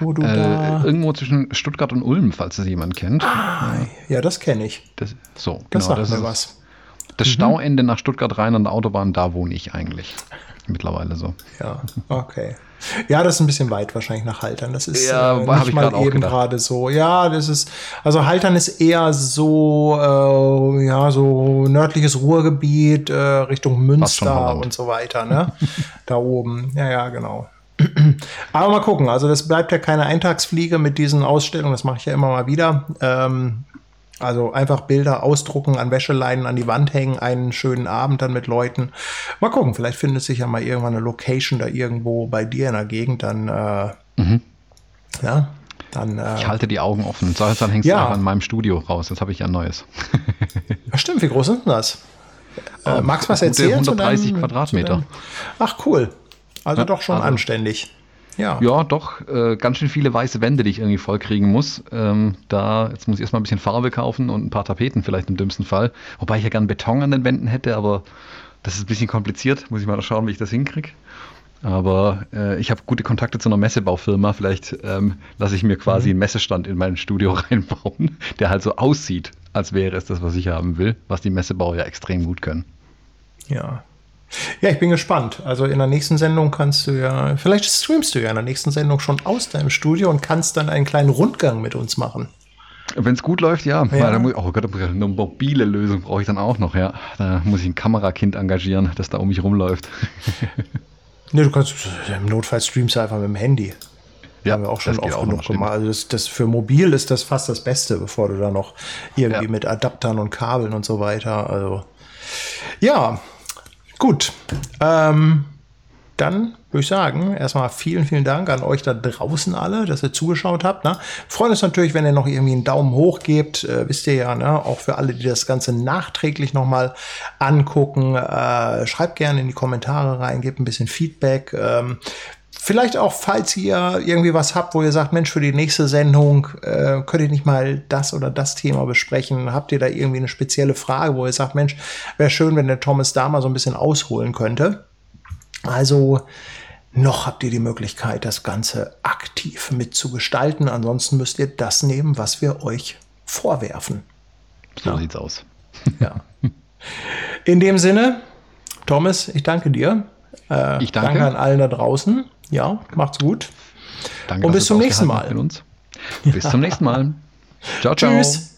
wo du äh, da. Irgendwo zwischen Stuttgart und Ulm, falls es jemand kennt. Ah, ja, das kenne ich. Das, so, das genau, sagt das mir was. Das mhm. Stauende nach Stuttgart rein an der Autobahn, da wohne ich eigentlich. Mittlerweile so. Ja, okay. Ja, das ist ein bisschen weit wahrscheinlich nach Haltern. Das ist ja, äh, nicht mal eben gerade so. Ja, das ist, also Haltern ist eher so, äh, ja, so nördliches Ruhrgebiet, äh, Richtung Münster und so weiter, ne? da oben. Ja, ja, genau. Aber mal gucken, also das bleibt ja keine Eintagsfliege mit diesen Ausstellungen, das mache ich ja immer mal wieder. Ähm, also einfach Bilder ausdrucken, an Wäscheleinen an die Wand hängen, einen schönen Abend dann mit Leuten. Mal gucken, vielleicht findet sich ja mal irgendwann eine Location da irgendwo bei dir in der Gegend, dann äh, mhm. ja, dann, äh, ich halte die Augen offen. So, dann hängst ja. du in meinem Studio raus. Jetzt habe ich ja ein neues. stimmt, wie groß sind denn das? Äh, magst du was erzählen? 130 deinem, Quadratmeter. Ach cool. Also ja, doch schon also, anständig. Ja. Ja, doch. Äh, ganz schön viele weiße Wände, die ich irgendwie vollkriegen muss. Ähm, da, jetzt muss ich erstmal ein bisschen Farbe kaufen und ein paar Tapeten vielleicht im dümmsten Fall. Wobei ich ja gern Beton an den Wänden hätte, aber das ist ein bisschen kompliziert. Muss ich mal schauen, wie ich das hinkriege. Aber äh, ich habe gute Kontakte zu einer Messebaufirma. Vielleicht ähm, lasse ich mir quasi mhm. einen Messestand in mein Studio reinbauen, der halt so aussieht, als wäre es das, was ich haben will, was die Messebauer ja extrem gut können. Ja, ja, ich bin gespannt. Also in der nächsten Sendung kannst du ja, vielleicht streamst du ja in der nächsten Sendung schon aus deinem Studio und kannst dann einen kleinen Rundgang mit uns machen. Wenn es gut läuft, ja. ja. Da muss, oh Gott, eine mobile Lösung brauche ich dann auch noch, ja. Da muss ich ein Kamerakind engagieren, das da um mich rumläuft. ne, du kannst im Notfall streamst du einfach mit dem Handy. Ja, haben wir auch schon oft genug gemacht. Also das, das, für mobil ist das fast das Beste, bevor du da noch irgendwie ja. mit Adaptern und Kabeln und so weiter. Also ja, Gut. Ähm, dann würde ich sagen, erstmal vielen, vielen Dank an euch da draußen alle, dass ihr zugeschaut habt. Ne? Freuen uns natürlich, wenn ihr noch irgendwie einen Daumen hoch gebt. Äh, wisst ihr ja, ne? auch für alle, die das Ganze nachträglich nochmal angucken. Äh, schreibt gerne in die Kommentare rein, gebt ein bisschen Feedback. Ähm, Vielleicht auch, falls ihr irgendwie was habt, wo ihr sagt, Mensch, für die nächste Sendung äh, könnt ihr nicht mal das oder das Thema besprechen. Habt ihr da irgendwie eine spezielle Frage, wo ihr sagt, Mensch, wäre schön, wenn der Thomas da mal so ein bisschen ausholen könnte. Also noch habt ihr die Möglichkeit, das Ganze aktiv mitzugestalten. Ansonsten müsst ihr das nehmen, was wir euch vorwerfen. So ja. sieht's aus. ja. In dem Sinne, Thomas, ich danke dir. Äh, ich danke. danke an allen da draußen. Ja, macht's gut. Danke, Und bis zum nächsten Mal. Bis zum nächsten Mal. Ciao, ciao. Tschüss.